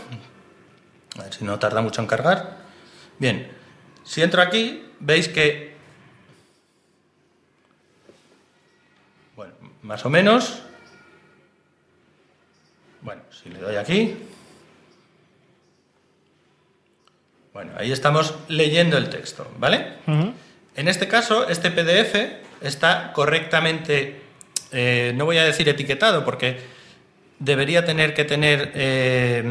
a ver si no tarda mucho en cargar. Bien, si entro aquí, veis que, bueno, más o menos, bueno, si le doy aquí, bueno, ahí estamos leyendo el texto, ¿vale? En este caso, este PDF está correctamente, eh, no voy a decir etiquetado, porque debería tener que tener eh,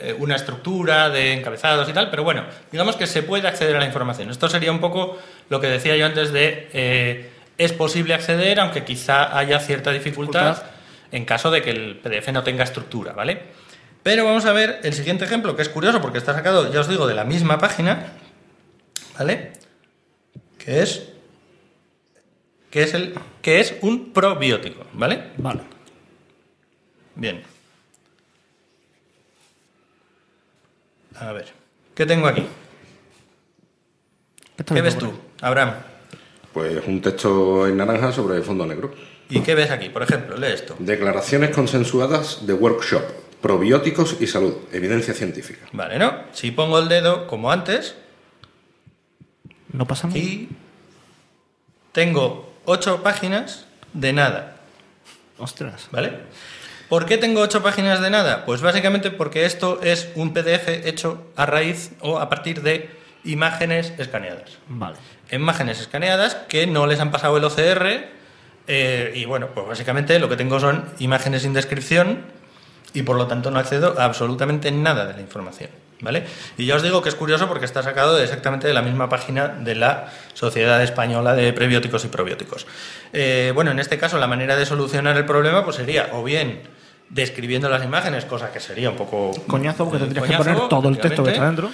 eh, una estructura de encabezados y tal, pero bueno, digamos que se puede acceder a la información. Esto sería un poco lo que decía yo antes de eh, es posible acceder, aunque quizá haya cierta dificultad en caso de que el PDF no tenga estructura, ¿vale? Pero vamos a ver el siguiente ejemplo, que es curioso porque está sacado, ya os digo, de la misma página, ¿vale? Que es que es el que es un probiótico, ¿vale? Vale. Bien. A ver, ¿qué tengo aquí? ¿Qué es ves tú. Abraham? Pues un texto en naranja sobre fondo negro. ¿Y qué ves aquí? Por ejemplo, lee esto. Declaraciones consensuadas de workshop. Probióticos y salud. Evidencia científica. Vale, ¿no? Si pongo el dedo como antes No pasa nada. y tengo ocho páginas de nada. Ostras. ¿Vale? ¿Por qué tengo ocho páginas de nada? Pues básicamente porque esto es un PDF hecho a raíz o a partir de imágenes escaneadas. Vale. Imágenes escaneadas que no les han pasado el OCR eh, y bueno, pues básicamente lo que tengo son imágenes sin descripción y por lo tanto no accedo a absolutamente nada de la información. ¿Vale? Y ya os digo que es curioso porque está sacado exactamente de la misma página de la Sociedad Española de Prebióticos y Probióticos. Eh, bueno, en este caso la manera de solucionar el problema pues sería o bien describiendo las imágenes, cosa que sería un poco Coñazo, porque eh, tendrías coñazo, que poner todo el texto que está dentro.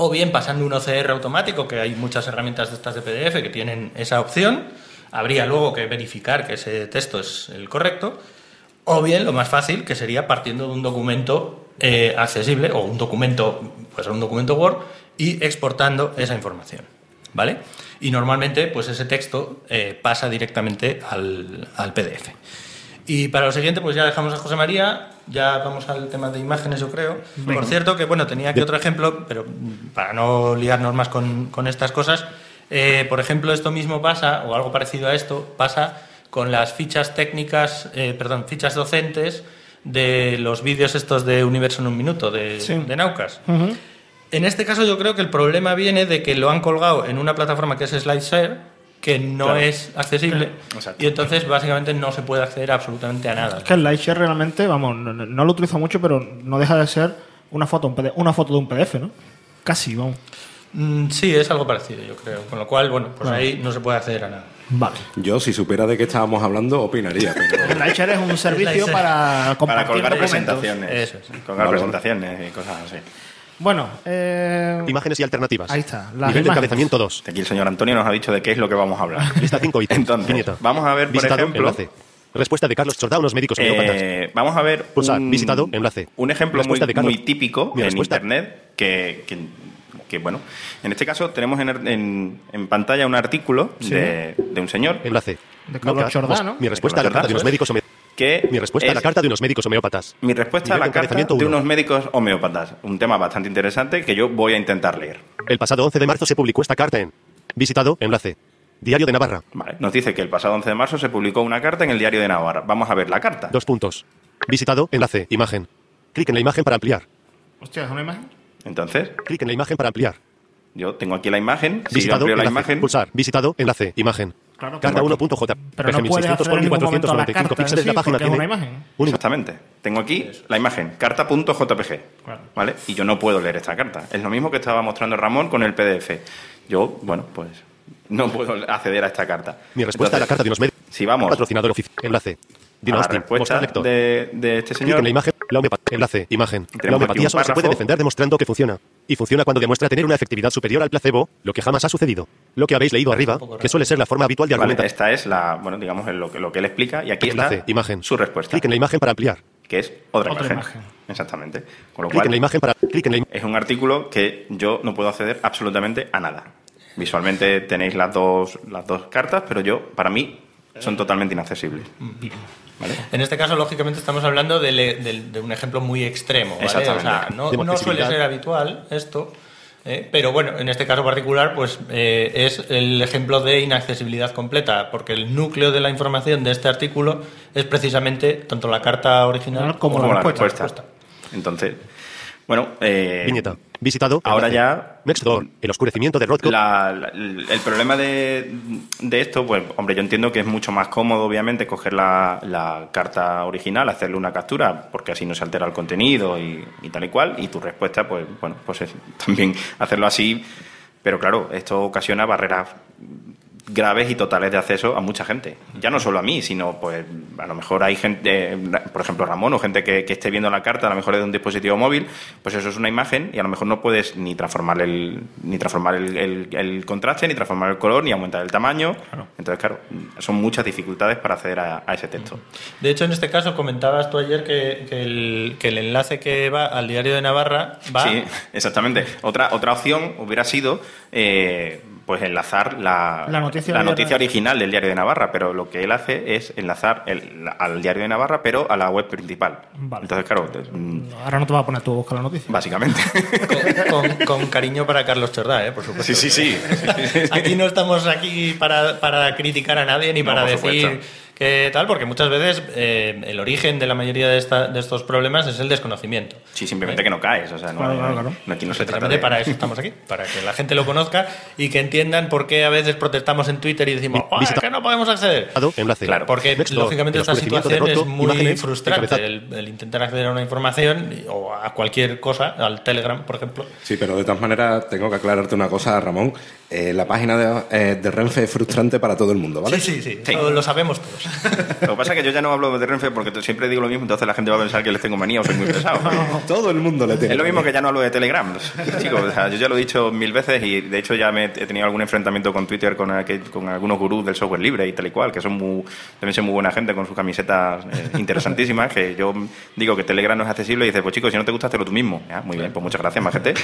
O bien pasando un OCR automático, que hay muchas herramientas de estas de PDF que tienen esa opción. Habría luego que verificar que ese texto es el correcto. O bien, lo más fácil, que sería partiendo de un documento eh, accesible o un documento, pues un documento Word y exportando esa información. ¿Vale? Y normalmente, pues ese texto eh, pasa directamente al, al PDF. Y para lo siguiente, pues ya dejamos a José María, ya vamos al tema de imágenes, yo creo. Por cierto, que bueno, tenía aquí otro ejemplo, pero para no liarnos más con, con estas cosas, eh, por ejemplo, esto mismo pasa, o algo parecido a esto, pasa con las fichas técnicas, eh, perdón, fichas docentes de los vídeos estos de Universo en un Minuto, de, Sí. de Naucas. En este caso yo creo que el problema viene de que lo han colgado en una plataforma que es SlideShare, que no Claro. es accesible, Exacto. y entonces básicamente no se puede acceder absolutamente a nada. Es que el Lightshare realmente, vamos, no, lo utilizo mucho, pero no deja de ser una foto, un PDF una foto de un PDF, ¿no? Casi, vamos. Mm, sí, es algo parecido, yo creo. Con lo cual, bueno, pues ahí no se puede acceder a nada. Vale. Yo, si supiera de qué estábamos hablando, opinaría. Pero... El Lightshare es un servicio para Para colgar documentos. presentaciones. Eso es. Colgar Vale, presentaciones y cosas así. Bueno, eh, Imágenes y alternativas. Ahí está, las Nivel de encabezamiento 2. Aquí el señor Antonio nos ha dicho de qué es lo que vamos a hablar. Lista 5 ítems. Entonces, Viñeta. vamos a ver, por Visitado, ejemplo, enlace. Respuesta de Carlos Chordá, unos médicos. Eh, vamos a ver Pulsar, un, visitado, enlace. un ejemplo muy, de Carlos. muy típico Mi en respuesta. Internet que, que que, bueno, en este caso tenemos en, en- en pantalla un artículo Sí. de, de un señor. Enlace. De Carlos mos- ¿no? Mi respuesta Carlos carta de unos Jordá, médicos. Que Mi respuesta a la carta de unos médicos homeópatas. Mi respuesta a la carta de uno. unos médicos homeópatas. Un tema bastante interesante que yo voy a intentar leer. El pasado 11 de marzo se publicó esta carta en Visitado, enlace. Diario de Navarra. Vale, nos dice que el pasado 11 de marzo se publicó una carta en el diario de Navarra. Vamos a ver la carta. Dos puntos. Visitado, enlace, imagen. Clic en la imagen para ampliar. Hostia, ¿es una imagen? Entonces, Clic en la imagen para ampliar. yo tengo aquí la imagen. Si yo Visitado, amplío la enlace. imagen, Pulsar. Visitado, enlace, imagen. Claro, Carta pero- 1.j. pero no puedes acceder en ningún momento la carta píxeles. sí, La página es tiene una imagen. Exactamente. Tengo aquí la imagen, carta.jpg. Claro. ¿Vale? Y yo no puedo leer esta carta. Es lo mismo que estaba mostrando Ramón con el PDF. Yo, bueno, pues no puedo acceder a esta carta. Mi respuesta a la Entonces, carta de unos médicos. Si vamos Patrocinador oficial. Enlace. Dino a la respuesta lector. de, de este Clic señor, en la imagen. La homeopatía. Enlace. Imagen. La homeopatía solo se puede defender demostrando que funciona. Y funciona cuando demuestra tener una efectividad superior al placebo, lo que jamás ha sucedido. Lo que habéis leído arriba, que suele ser la forma habitual de Vale, argumentar. esta es la, bueno, digamos, lo que, lo que él explica. Y aquí Enlace, está imagen. su respuesta, Clic en la imagen para ampliar. que es otra, Otra imagen. imagen. Exactamente. Con lo Clic cual, en la imagen para. Clic en la im- es un artículo que yo no puedo acceder absolutamente a nada. Visualmente tenéis las dos, las dos cartas, pero yo, para mí, son totalmente inaccesibles. ¿Vale? En este caso, lógicamente, estamos hablando de, le- del- de un ejemplo muy extremo. ¿vale? O Exactamente. sea, no, suele ser habitual esto, ¿eh? pero bueno, en este caso particular, pues eh, es el ejemplo de inaccesibilidad completa, porque el núcleo de la información de este artículo es precisamente tanto la carta original como, Como la la respuesta. respuesta. Entonces, bueno, eh, Viñeta. Visitado. ahora ya Next door. El oscurecimiento de la- el problema de, de esto, pues, hombre, yo entiendo que es mucho más cómodo, obviamente, coger la, la carta original, hacerle una captura, porque así no se altera el contenido y, y tal y cual, y tu respuesta, pues, bueno, pues es también hacerlo así, pero claro, esto ocasiona barreras graves y totales de acceso a mucha gente. Ya no solo a mí, sino pues a lo mejor hay gente, eh, por ejemplo Ramón o gente que, que esté viendo la carta, a lo mejor de un dispositivo móvil, pues eso es una imagen y a lo mejor no puedes ni transformar el, ni transformar el, el- el contraste, ni transformar el color, ni aumentar el tamaño. Entonces, claro, son muchas dificultades para acceder a, a ese texto. De hecho, en este caso comentabas tú ayer que, que el, que el enlace que va al diario de Navarra va Sí, exactamente. Otra, otra opción hubiera sido eh, pues enlazar la, La noticia la original del diario de Navarra, pero lo que él hace es enlazar el- al diario de Navarra, pero a la web principal. Vale. Entonces, claro, te- mm, Ahora no te vas a poner tú a buscar la noticia. básicamente. con, con- con cariño para Carlos Chordá, ¿eh? por supuesto. Sí, sí, sí. Aquí no estamos aquí para, para criticar a nadie ni No, para decir supuesto. Que tal, porque muchas veces eh, el origen de la mayoría de, esta- de estos problemas es el desconocimiento. Sí, simplemente que no caes. O sea, no, Claro, claro, claro. no- aquí no se trata de... para eso estamos aquí, para que la gente lo conozca y que entiendan por qué a veces protestamos en Twitter y decimos, "Oh, es que no podemos acceder! Enlace. Claro, Porque Next lógicamente esta situación es muy frustrante, el, el intentar acceder a una información o a cualquier cosa, al Telegram, por ejemplo. Sí, pero de todas maneras tengo que aclararte una cosa, Ramón. Eh, la página de, eh, de Renfe es frustrante para todo el mundo, ¿vale? Sí, sí, sí, Sí. Lo, lo sabemos todos. Lo que pasa es que yo ya no hablo de Renfe porque siempre digo lo mismo, entonces la gente va a pensar que les tengo manía o soy muy pesado. Todo el mundo le tiene. Es lo mismo que ya no hablo de Telegram. Chicos, o sea, yo ya lo he dicho mil veces y de hecho ya me he tenido algún enfrentamiento con Twitter con, aquel- con algunos gurús del software libre y tal y cual, que son muy, también son muy buena gente con sus camisetas eh, interesantísimas, que yo digo que Telegram no es accesible y dice, pues chicos, si no te gusta, hazlo tú mismo. Ya, muy bien, pues muchas gracias, más gente.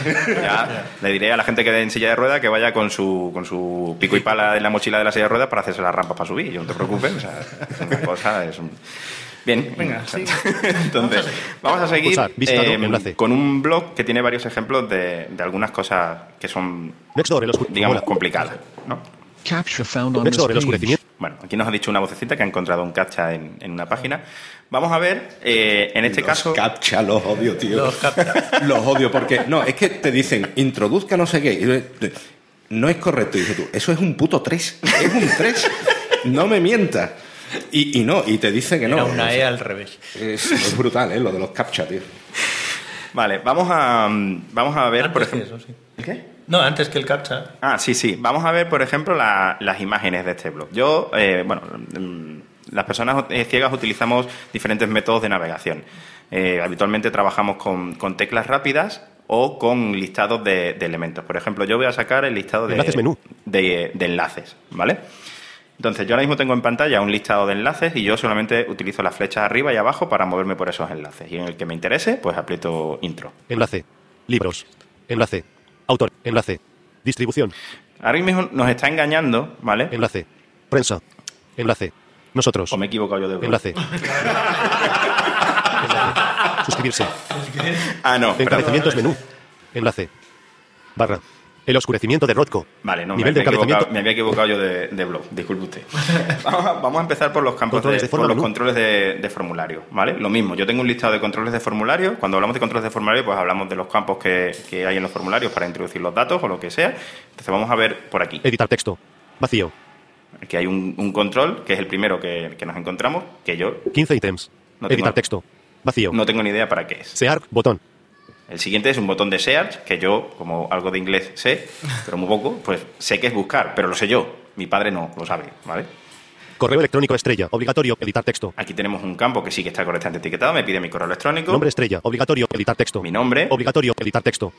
Ya, le diré a la gente que en silla de ruedas que vaya con su, con su pico y pala en la mochila de la silla de ruedas para hacerse las rampas para subir. Yo no te preocupes, o sea, es una cosa, es un... Bien, Venga, sí. entonces vamos a seguir eh, con un blog que tiene varios ejemplos de, de algunas cosas que son, digamos, complicadas. ¿no? Bueno, aquí nos ha dicho una vocecita que ha encontrado un captcha en, en una página. Vamos a ver, eh, en este Los caso... captcha, los odio, tío. Los captcha. Los odio porque. No, es que te dicen, introduzca no sé qué. No es correcto. Y dices tú, eso es un puto 3. Es un 3. No me mientas. Y, y no, y te dice que no. Era una E al revés. Es, es brutal, ¿eh? Lo de los captcha, tío. Vale, vamos a, vamos a ver, por Antes ejemplo... eso, sí. ¿El qué? No, antes que el captcha. Ah, sí, sí. Vamos a ver, por ejemplo, la- las imágenes de este blog. Yo, eh, bueno, mm, las personas eh, ciegas utilizamos diferentes métodos de navegación. Eh, habitualmente trabajamos con, con teclas rápidas o con listados de, de elementos. Por ejemplo, yo voy a sacar el listado de, Enlaces menú. de, de enlaces, ¿vale? Entonces, yo ahora mismo tengo en pantalla un listado de enlaces y yo solamente utilizo las flechas arriba y abajo para moverme por esos enlaces. Y en el que me interese, pues aprieto intro. Enlace. Libros. Enlace. Autor. Enlace. Distribución. Ahora mismo nos está engañando, ¿vale? Enlace. Prensa. Enlace. Nosotros. O me he equivocado yo de blog. Enlace. Suscribirse. Ah, no. menú. Enlace. Barra. El oscurecimiento de Rothko. Vale, no, me, Nivel me de he equivocado, encabezamiento. me había equivocado yo de, de blog, disculpe usted. Vamos a, vamos a empezar por los campos Controles de, de por los controles de, de formulario, ¿vale? Lo mismo, yo tengo un listado de controles de formulario. Cuando hablamos de controles de formulario, pues hablamos de los campos que, que hay en los formularios para introducir los datos o lo que sea. Entonces vamos a ver por aquí. Editar texto. Vacío. Aquí hay un, un control, que es el primero que, que nos encontramos, que yo 15 ítems. No tengo- Editar texto. Vacío. no tengo ni idea para qué es. Search. Botón. El siguiente es un botón de search, que yo, como algo de inglés sé, pero muy poco, pues sé que es buscar, pero lo sé yo. Mi padre no lo sabe, ¿vale? Correo electrónico estrella. Obligatorio. Editar texto. Aquí tenemos un campo que sí que está correctamente etiquetado, me pide mi correo electrónico, Nombre estrella. Obligatorio. Editar texto. mi nombre. Obligatorio. Editar texto.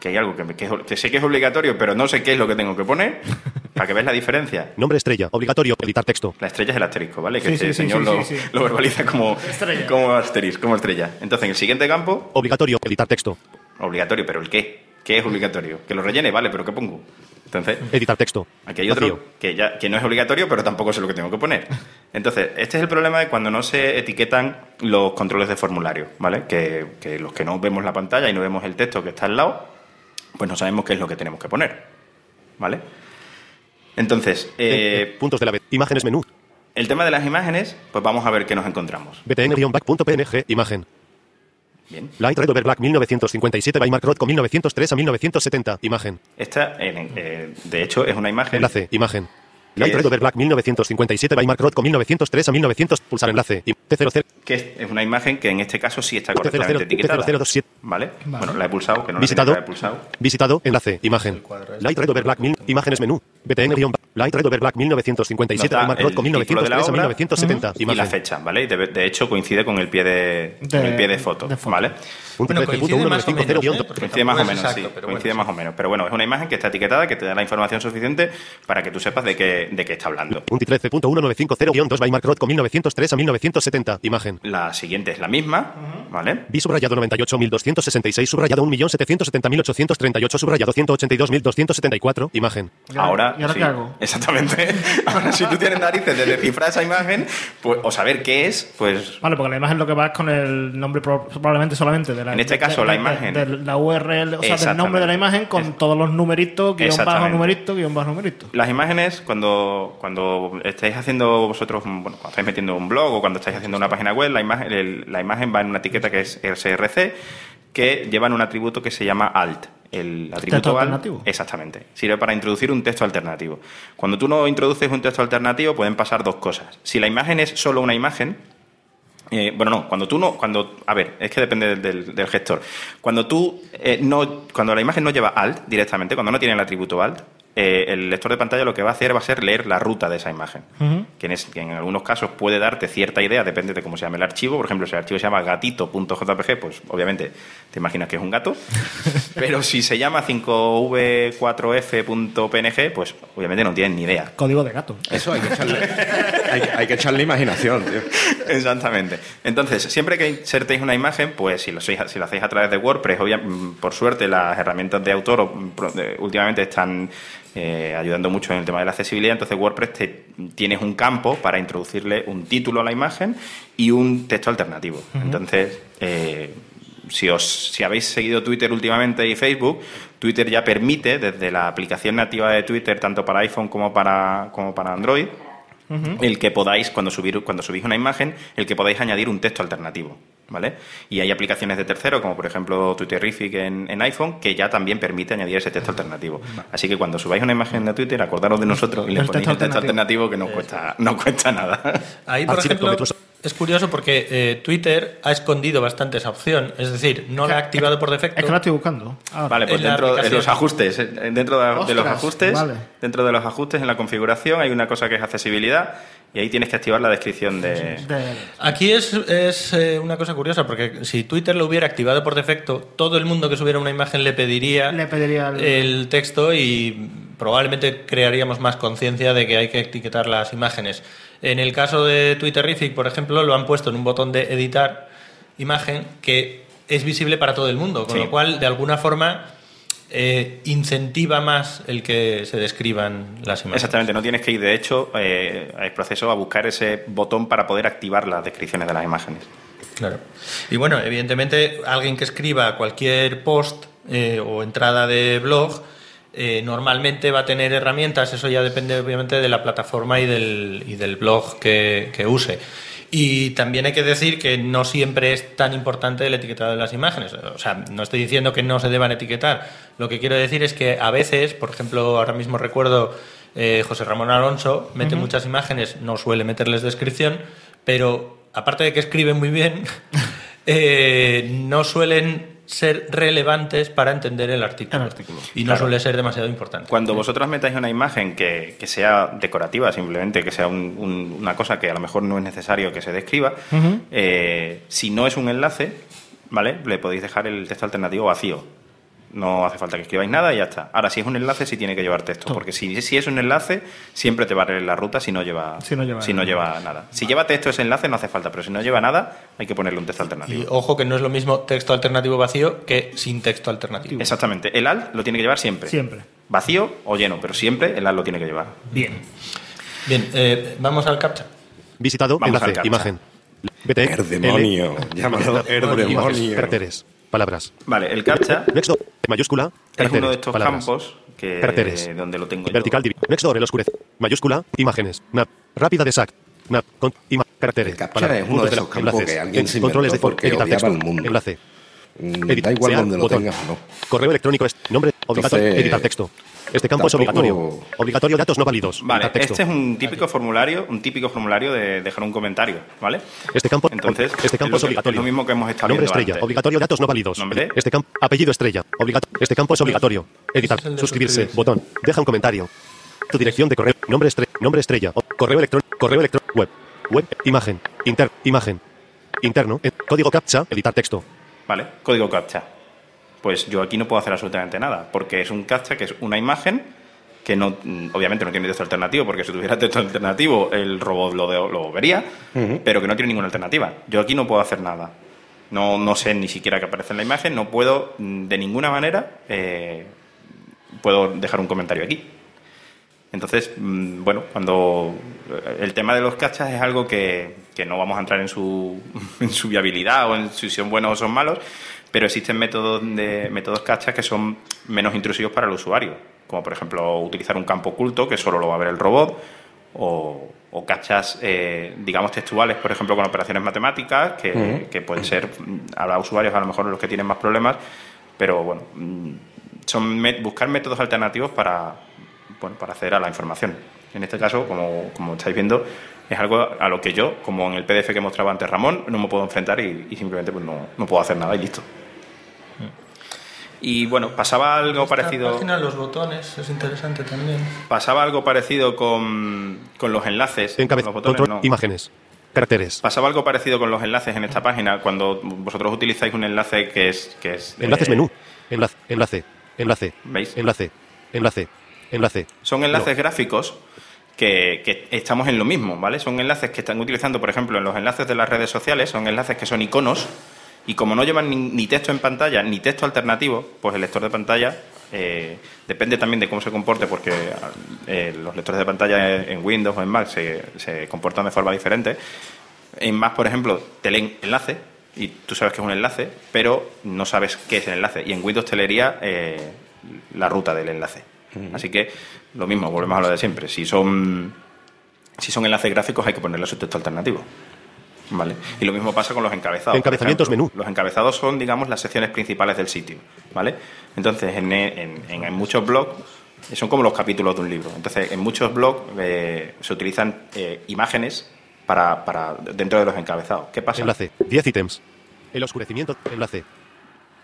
Aquí hay algo que, me- que es- que sé que es obligatorio, pero no sé qué es lo que tengo que poner, para que veas la diferencia. Nombre estrella. Obligatorio. Editar texto. La estrella es el asterisco, ¿vale? Que Sí, este sí, señor sí, lo, sí, sí. lo verbaliza como, Estrella. como asterisco, como estrella. Entonces, en el siguiente campo, Obligatorio. Editar texto. obligatorio, pero ¿el qué? ¿Qué es obligatorio? Que lo rellene, vale, pero ¿qué pongo? Entonces, Editar texto. Aquí hay otro Vacío. que, ya, que no es obligatorio, pero tampoco sé lo que tengo que poner. Entonces, este es el problema de cuando no se etiquetan los controles de formulario, ¿vale? Que, que los que no vemos la pantalla y no vemos el texto que está al lado, pues no sabemos qué es lo que tenemos que poner, ¿vale? Entonces, Eh, eh, puntos de la vez. Imágenes menú. el tema de las imágenes, pues vamos a ver qué nos encontramos. btn-back.png. Imagen. Bien. Light Red Over Black 1957 by Mark Rothko 1903 a 1970. Imagen. Esta, en- eh, de hecho, es una imagen. Enlace. Imagen. Light? Red Over Black 1957 by Mark Rothko 1903 a 1900. Pulsar enlace. Y T00. que es- una imagen que en este caso sí está T00, correctamente etiquetada. T0027. ¿Vale? Bueno, la he pulsado, que no la Visitado. que haber pulsado. Visitado. Enlace. Imagen. Light Red Over Black 1000. Imágenes menú. BTN Light Red Over Black 1957 Nos da by Mark Rothko título de la 1903 a obra 1970. y la fecha, ¿vale? Y de, de hecho coincide con el pie de, con el pie de foto, de foto. ¿vale? Bueno, coincide más o 13.1950 menos, ¿eh? Porque Coincide más o tampoco es menos, exacto, sí. pero Coincide bueno, más o menos. Pero bueno, es una imagen que está etiquetada, que te da la información suficiente para que tú sepas de qué, de qué está hablando. Punto 13.1950-2 by Mark Rothko 1903 a 1970. Imagen. La siguiente es la misma, ¿vale? B subrayado 98.266 subrayado 1.770.838 subrayado 182.274. Imagen. ¿Y ahora- y ahora sí, qué hago? Exactamente. Ahora, si tú tienes narices de descifrar esa imagen, pues, o saber qué es, pues Vale, porque la imagen lo que va es con el nombre pro- probablemente solamente de la En este de- caso, de- la imagen. de la URL, o sea, del nombre de la imagen con Es- todos los numeritos, guion bajo numerito, guion bajo numerito. Las imágenes, cuando, cuando estáis haciendo vosotros, bueno, cuando estáis metiendo un blog o cuando estáis haciendo una página web, la imagen, el- la imagen va en una etiqueta que es SRC, que llevan un atributo que se llama alt. El atributo alt, alternativo? exactamente, sirve para introducir un texto alternativo. Cuando tú no introduces un texto alternativo, pueden pasar dos cosas. Si la imagen es solo una imagen, eh, bueno, no, cuando tú no, cuando, a ver, es que depende del, del- del gestor. Cuando tú eh, no, cuando la imagen no lleva alt directamente, cuando no tiene el atributo alt, eh, el lector de pantalla lo que va a hacer va a ser leer la ruta de esa imagen. Que, en es- que en algunos casos puede darte cierta idea, depende de cómo se llame el archivo. Por ejemplo, si el archivo se llama gatito.jpg, pues obviamente te imaginas que es un gato. Pero si se llama 5v4f.png, pues obviamente no tienes ni idea. Código de gato. Eso hay que echarle, hay, que- hay que echarle imaginación, tío. Exactamente. Entonces, siempre que insertéis una imagen, pues si lo, sois- si lo hacéis a través de WordPress, obvia- mm, por suerte las herramientas de autor últimamente están eh, ayudando mucho en el tema de la accesibilidad. Entonces, WordPress te, tienes un campo para introducirle un título a la imagen y un texto alternativo. Entonces, eh, si, os, si habéis seguido Twitter últimamente y Facebook, Twitter ya permite, desde la aplicación nativa de Twitter, tanto para iPhone como para, como para Android, el que podáis, cuando, subir, cuando subís una imagen, el que podáis añadir un texto alternativo. ¿Vale? Y hay aplicaciones de tercero, como por ejemplo Twitterific en, en iPhone, que ya también permite añadir ese texto alternativo. Así que cuando subáis una imagen de Twitter, acordaros de nosotros y le ponéis texto el texto alternativo que no cuesta, no cuesta nada. Ahí, por ejemplo. Es curioso porque eh, Twitter ha escondido bastante esa opción. Es decir, no la ha activado por defecto. Es que la estoy buscando. Ahora. Vale, pues dentro de los ajustes, eh, dentro de, de los ajustes, vale. dentro de los ajustes en la configuración hay una cosa que es accesibilidad y ahí tienes que activar la descripción de, De- Aquí es, es, eh, una cosa curiosa, porque si Twitter lo hubiera activado por defecto, todo el mundo que subiera una imagen le pediría, Le pediría el- el texto y probablemente crearíamos más conciencia de que hay que etiquetar las imágenes. En el caso de Twitterific, por ejemplo, lo han puesto en un botón de editar imagen que es visible para todo el mundo, con Sí. lo cual, de alguna forma, eh, incentiva más el que se describan las imágenes. Exactamente, no tienes que ir, de hecho, eh, al proceso a buscar ese botón para poder activar las descripciones de las imágenes. Claro. Y bueno, evidentemente, alguien que escriba cualquier post eh, o entrada de blog, eh, normalmente va a tener herramientas, eso ya depende obviamente de la plataforma y del, y del blog que, que use. Y también hay que decir que no siempre es tan importante el etiquetado de las imágenes. O sea, no estoy diciendo que no se deban etiquetar. Lo que quiero decir es que a veces, por ejemplo, ahora mismo recuerdo eh, José Ramón Alonso, mete muchas imágenes, no suele meterles descripción, pero aparte de que escribe muy bien, eh, no suelen ser relevantes para entender el artículo. Y no Claro. suele ser demasiado importante. Cuando vosotros metáis una imagen que, que sea decorativa, simplemente, que sea un- un- una cosa que a lo mejor no es necesario que se describa, eh, si no es un enlace, ¿vale? Le podéis dejar el texto alternativo vacío. No hace falta que escribáis nada y ya está. Ahora, si es un enlace, sí tiene que llevar texto, porque si, si es un enlace, siempre te va a leer la ruta si no lleva, Si no lleva nada. Si lleva texto ese enlace, no hace falta, pero si no lleva nada, hay que ponerle un texto alternativo. Y ojo que no es lo mismo texto alternativo vacío que sin texto alternativo. Exactamente. El alt lo tiene que llevar siempre. Siempre. Vacío o lleno, pero siempre el alt lo tiene que llevar. Bien. Bien, eh, vamos al captcha. Visitado, Vamos al enlace, captcha. imagen. BT, Er demonio, L, llámalo er imágenes, demonio. Caracteres, palabras. Vale, el captcha Next door, mayúscula, es caracteres, uno de estos palabras. campos que Caracteres. donde lo tengo yo. Vertical divi- Next door, el oscurece. Mayúscula, imágenes. Map. Rápida de SAC. Map. Con, ima- caracteres. captcha palabras, es uno de esos campos enlaces, que alguien en- se Controles de porque editar odiaba texto. al mundo. Enlace. Edit- da igual donde lo botón. tengas o no. Correo electrónico es nombre obligatorio. Entonces, editar texto. Este campo es obligatorio. Obligatorio datos no válidos. Vale, editar texto. este es un típico formulario, un típico formulario de dejar un comentario, ¿vale? Este campo, Entonces, este campo es es, lo que- obligatorio. es lo mismo que hemos estado Nombre estrella, antes. obligatorio datos no válidos. Nombre. Este campo, apellido estrella, obligatorio. Este campo es obligatorio. Editar, es suscribirse, suscribirse. botón, deja un comentario. Tu dirección de correo, nombre estrella, nombre estrella, correo electrónico, correo electrónico, web, web, imagen, inter, imagen, interno, en- código captcha, editar texto. ¿Vale? Código captcha. Pues yo aquí no puedo hacer absolutamente nada, porque es un captcha que es una imagen que no, mm, obviamente no tiene texto alternativo, porque si tuviera texto alternativo el robot lo, de- lo vería, pero que no tiene ninguna alternativa. Yo aquí no puedo hacer nada. No, no sé ni siquiera que aparece en la imagen, no puedo mm, de ninguna manera eh, puedo dejar un comentario aquí. Entonces, mm, bueno, cuando eh, el tema de los cachas es algo que, que no vamos a entrar en su, en su viabilidad o en si son buenos o son malos, pero existen métodos de métodos cachas que son menos intrusivos para el usuario, como por ejemplo utilizar un campo oculto que solo lo va a ver el robot, o, o cachas, eh, digamos, textuales, por ejemplo, con operaciones matemáticas, que, que pueden ser, mm, habrá usuarios a lo mejor los que tienen más problemas, pero bueno, mm, son buscar métodos alternativos para, bueno, para acceder a la información. En este caso, como, como estáis viendo, es algo a lo que yo, como en el PDF que mostraba antes Ramón, no me puedo enfrentar y, y simplemente pues, no, no puedo hacer nada y listo. Y bueno, pasaba algo Esta parecido. página, los botones, es interesante también. Pasaba algo parecido con, con los enlaces. Encabez, con los botones, control, no. imágenes, caracteres. Pasaba algo parecido con los enlaces en esta página cuando vosotros utilizáis un enlace que es. Que es eh, Enlaces menú. Enlace, enlace, enlace, ¿Veis? enlace, enlace, enlace. Son enlaces gráficos que, que estamos en lo mismo, ¿vale? Son enlaces que están utilizando, por ejemplo, en los enlaces de las redes sociales, son enlaces que son iconos y como no llevan ni, ni texto en pantalla ni texto alternativo, pues el lector de pantalla eh, depende también de cómo se comporte, porque eh, los lectores de pantalla en Windows o en Mac se, se comportan de forma diferente. En Mac, por ejemplo, te leen enlace y tú sabes que es un enlace, pero no sabes qué es el enlace. Y en Windows te leería eh, la ruta del enlace. Así que lo mismo, volvemos a lo de siempre. Si son, si son enlaces gráficos hay que ponerle su texto alternativo. ¿Vale? Y lo mismo pasa con los encabezados. Encabezamientos ejemplo. menú. Los encabezados son, digamos, las secciones principales del sitio. ¿Vale? Entonces, en, en- en- en muchos blogs son como los capítulos de un libro. Entonces, en muchos blogs eh, se utilizan eh, imágenes para, para dentro de los encabezados. ¿Qué pasa? Enlace, 10 ítems. El oscurecimiento, enlace.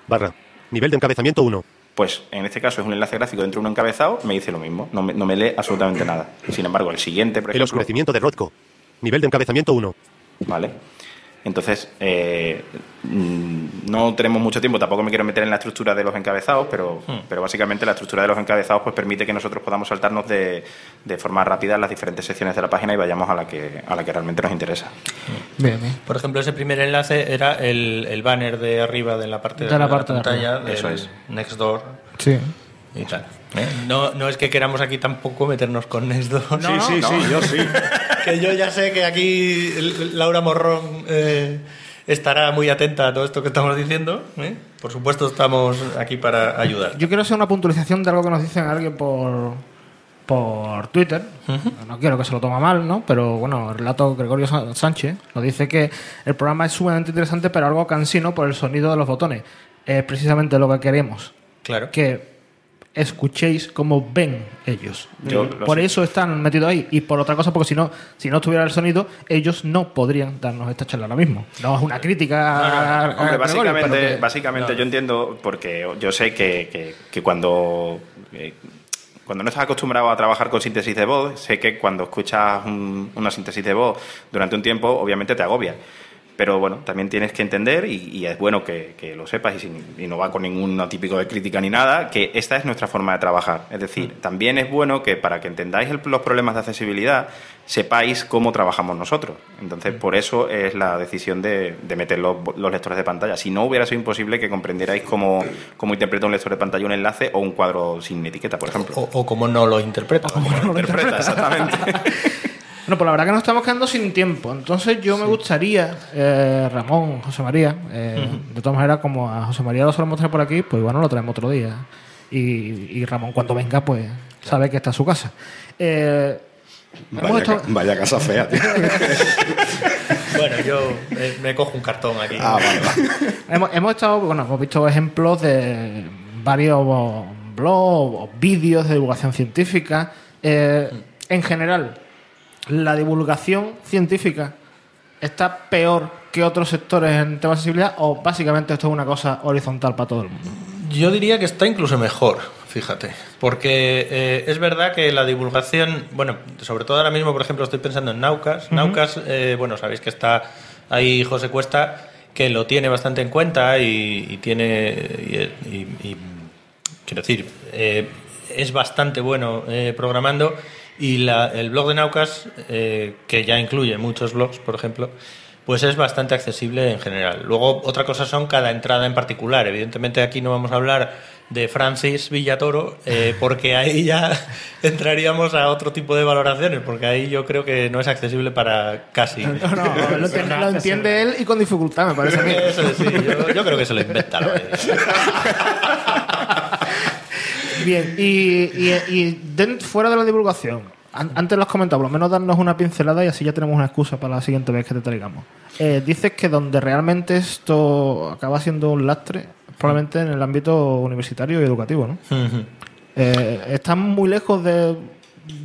Barra. Nivel de encabezamiento 1. Pues en este caso es un enlace gráfico dentro de un encabezado, me dice lo mismo, no me, no me lee absolutamente nada. Sin embargo, el siguiente, por El ejemplo, oscurecimiento de Rothko. Nivel de encabezamiento 1. ¿vale? Entonces, eh, mm, no tenemos mucho tiempo, tampoco me quiero meter en la estructura de los encabezados, pero, Hmm. pero básicamente la estructura de los encabezados pues permite que nosotros podamos saltarnos de, de forma rápida las diferentes secciones de la página y vayamos a la que, a la que realmente nos interesa. Bien, bien. Por ejemplo, ese primer enlace era el, el banner de arriba de la parte de, De la parte de pantalla arriba. del Eso es. Nextdoor Sí. Y tal. ¿eh? No, no es que queramos aquí tampoco meternos con esto. sí, sí, sí, yo sí. que yo ya sé que aquí Laura Morrón eh, estará muy atenta a todo esto que estamos diciendo. ¿eh? Por supuesto, estamos aquí para ayudar. Yo quiero hacer una puntualización de algo que nos dicen alguien por, por Twitter. No quiero que se lo toma mal, ¿no? Pero bueno, el relato Gregorio Sánchez nos dice que el programa es sumamente interesante, pero algo cansino por el sonido de los botones. Es precisamente lo que queremos. Claro. Que escuchéis cómo ven ellos. Yo por eso están metidos ahí. Y por otra cosa, porque si no, si no estuviera el sonido, ellos no podrían darnos esta charla ahora mismo. No es una crítica a Hombre, básicamente, que- básicamente yo entiendo, porque yo sé que, que- que cuando, eh, cuando no estás acostumbrado a trabajar con síntesis de voz, sé que cuando escuchas un- una síntesis de voz durante un tiempo, obviamente te agobia. Pero bueno, también tienes que entender, y, y es bueno que, que lo sepas, y, sin- y no va con ningún típico de crítica ni nada, que esta es nuestra forma de trabajar. Es decir, también es bueno que para que entendáis el- los problemas de accesibilidad, sepáis cómo trabajamos nosotros. Entonces, por eso es la decisión de, de meter los, los lectores de pantalla. Si no, hubiera sido imposible que comprendierais cómo, cómo interpreta un lector de pantalla un enlace o un cuadro sin etiqueta, por ejemplo. O, o como no lo interpreta. interpreta, exactamente. Bueno, pues la verdad que nos estamos quedando sin tiempo. Entonces yo me gustaría, eh, Ramón, José María, eh, de todas maneras, como a José María lo solemos traer por aquí, pues bueno, lo traemos otro día. Y, y Ramón cuando venga, pues sabe que está en su casa. Eh, hemos Vaya, estado- ca- vaya casa fea, tío. Bueno, yo eh, me cojo un cartón aquí. Ah, vale, vale. hemos, hemos estado, bueno, hemos visto ejemplos de varios blogs o vídeos de divulgación científica. Eh, en general, la divulgación científica está peor que otros sectores en temas de accesibilidad o básicamente esto es una cosa horizontal para todo el mundo. Yo diría que está incluso mejor, fíjate, porque eh, es verdad que la divulgación, bueno, sobre todo ahora mismo, por ejemplo, estoy pensando en Naucas. Naucas, eh, bueno, sabéis que está ahí José Cuesta, que lo tiene bastante en cuenta y, y tiene, y, y- y, quiero decir, eh, es bastante bueno eh, programando y la- el blog de Naucas, eh, que ya incluye muchos blogs, por ejemplo, pues es bastante accesible en general. Luego, otra cosa son cada entrada en particular. Evidentemente, aquí no vamos a hablar de Francis Villatoro, eh, porque ahí ya entraríamos a otro tipo de valoraciones, porque ahí yo creo que no es accesible para casi. No, no, lo, entiende, lo entiende él y con dificultad, me parece a mí. Eso sí, yo, yo creo que se lo inventa. la. Bien, y, y- fuera de la divulgación, an- antes lo has comentado, por lo menos darnos una pincelada y así ya tenemos una excusa para la siguiente vez que te traigamos. Eh, dices que donde realmente esto acaba siendo un lastre, probablemente en el ámbito universitario y educativo, ¿no? Eh, están muy lejos de,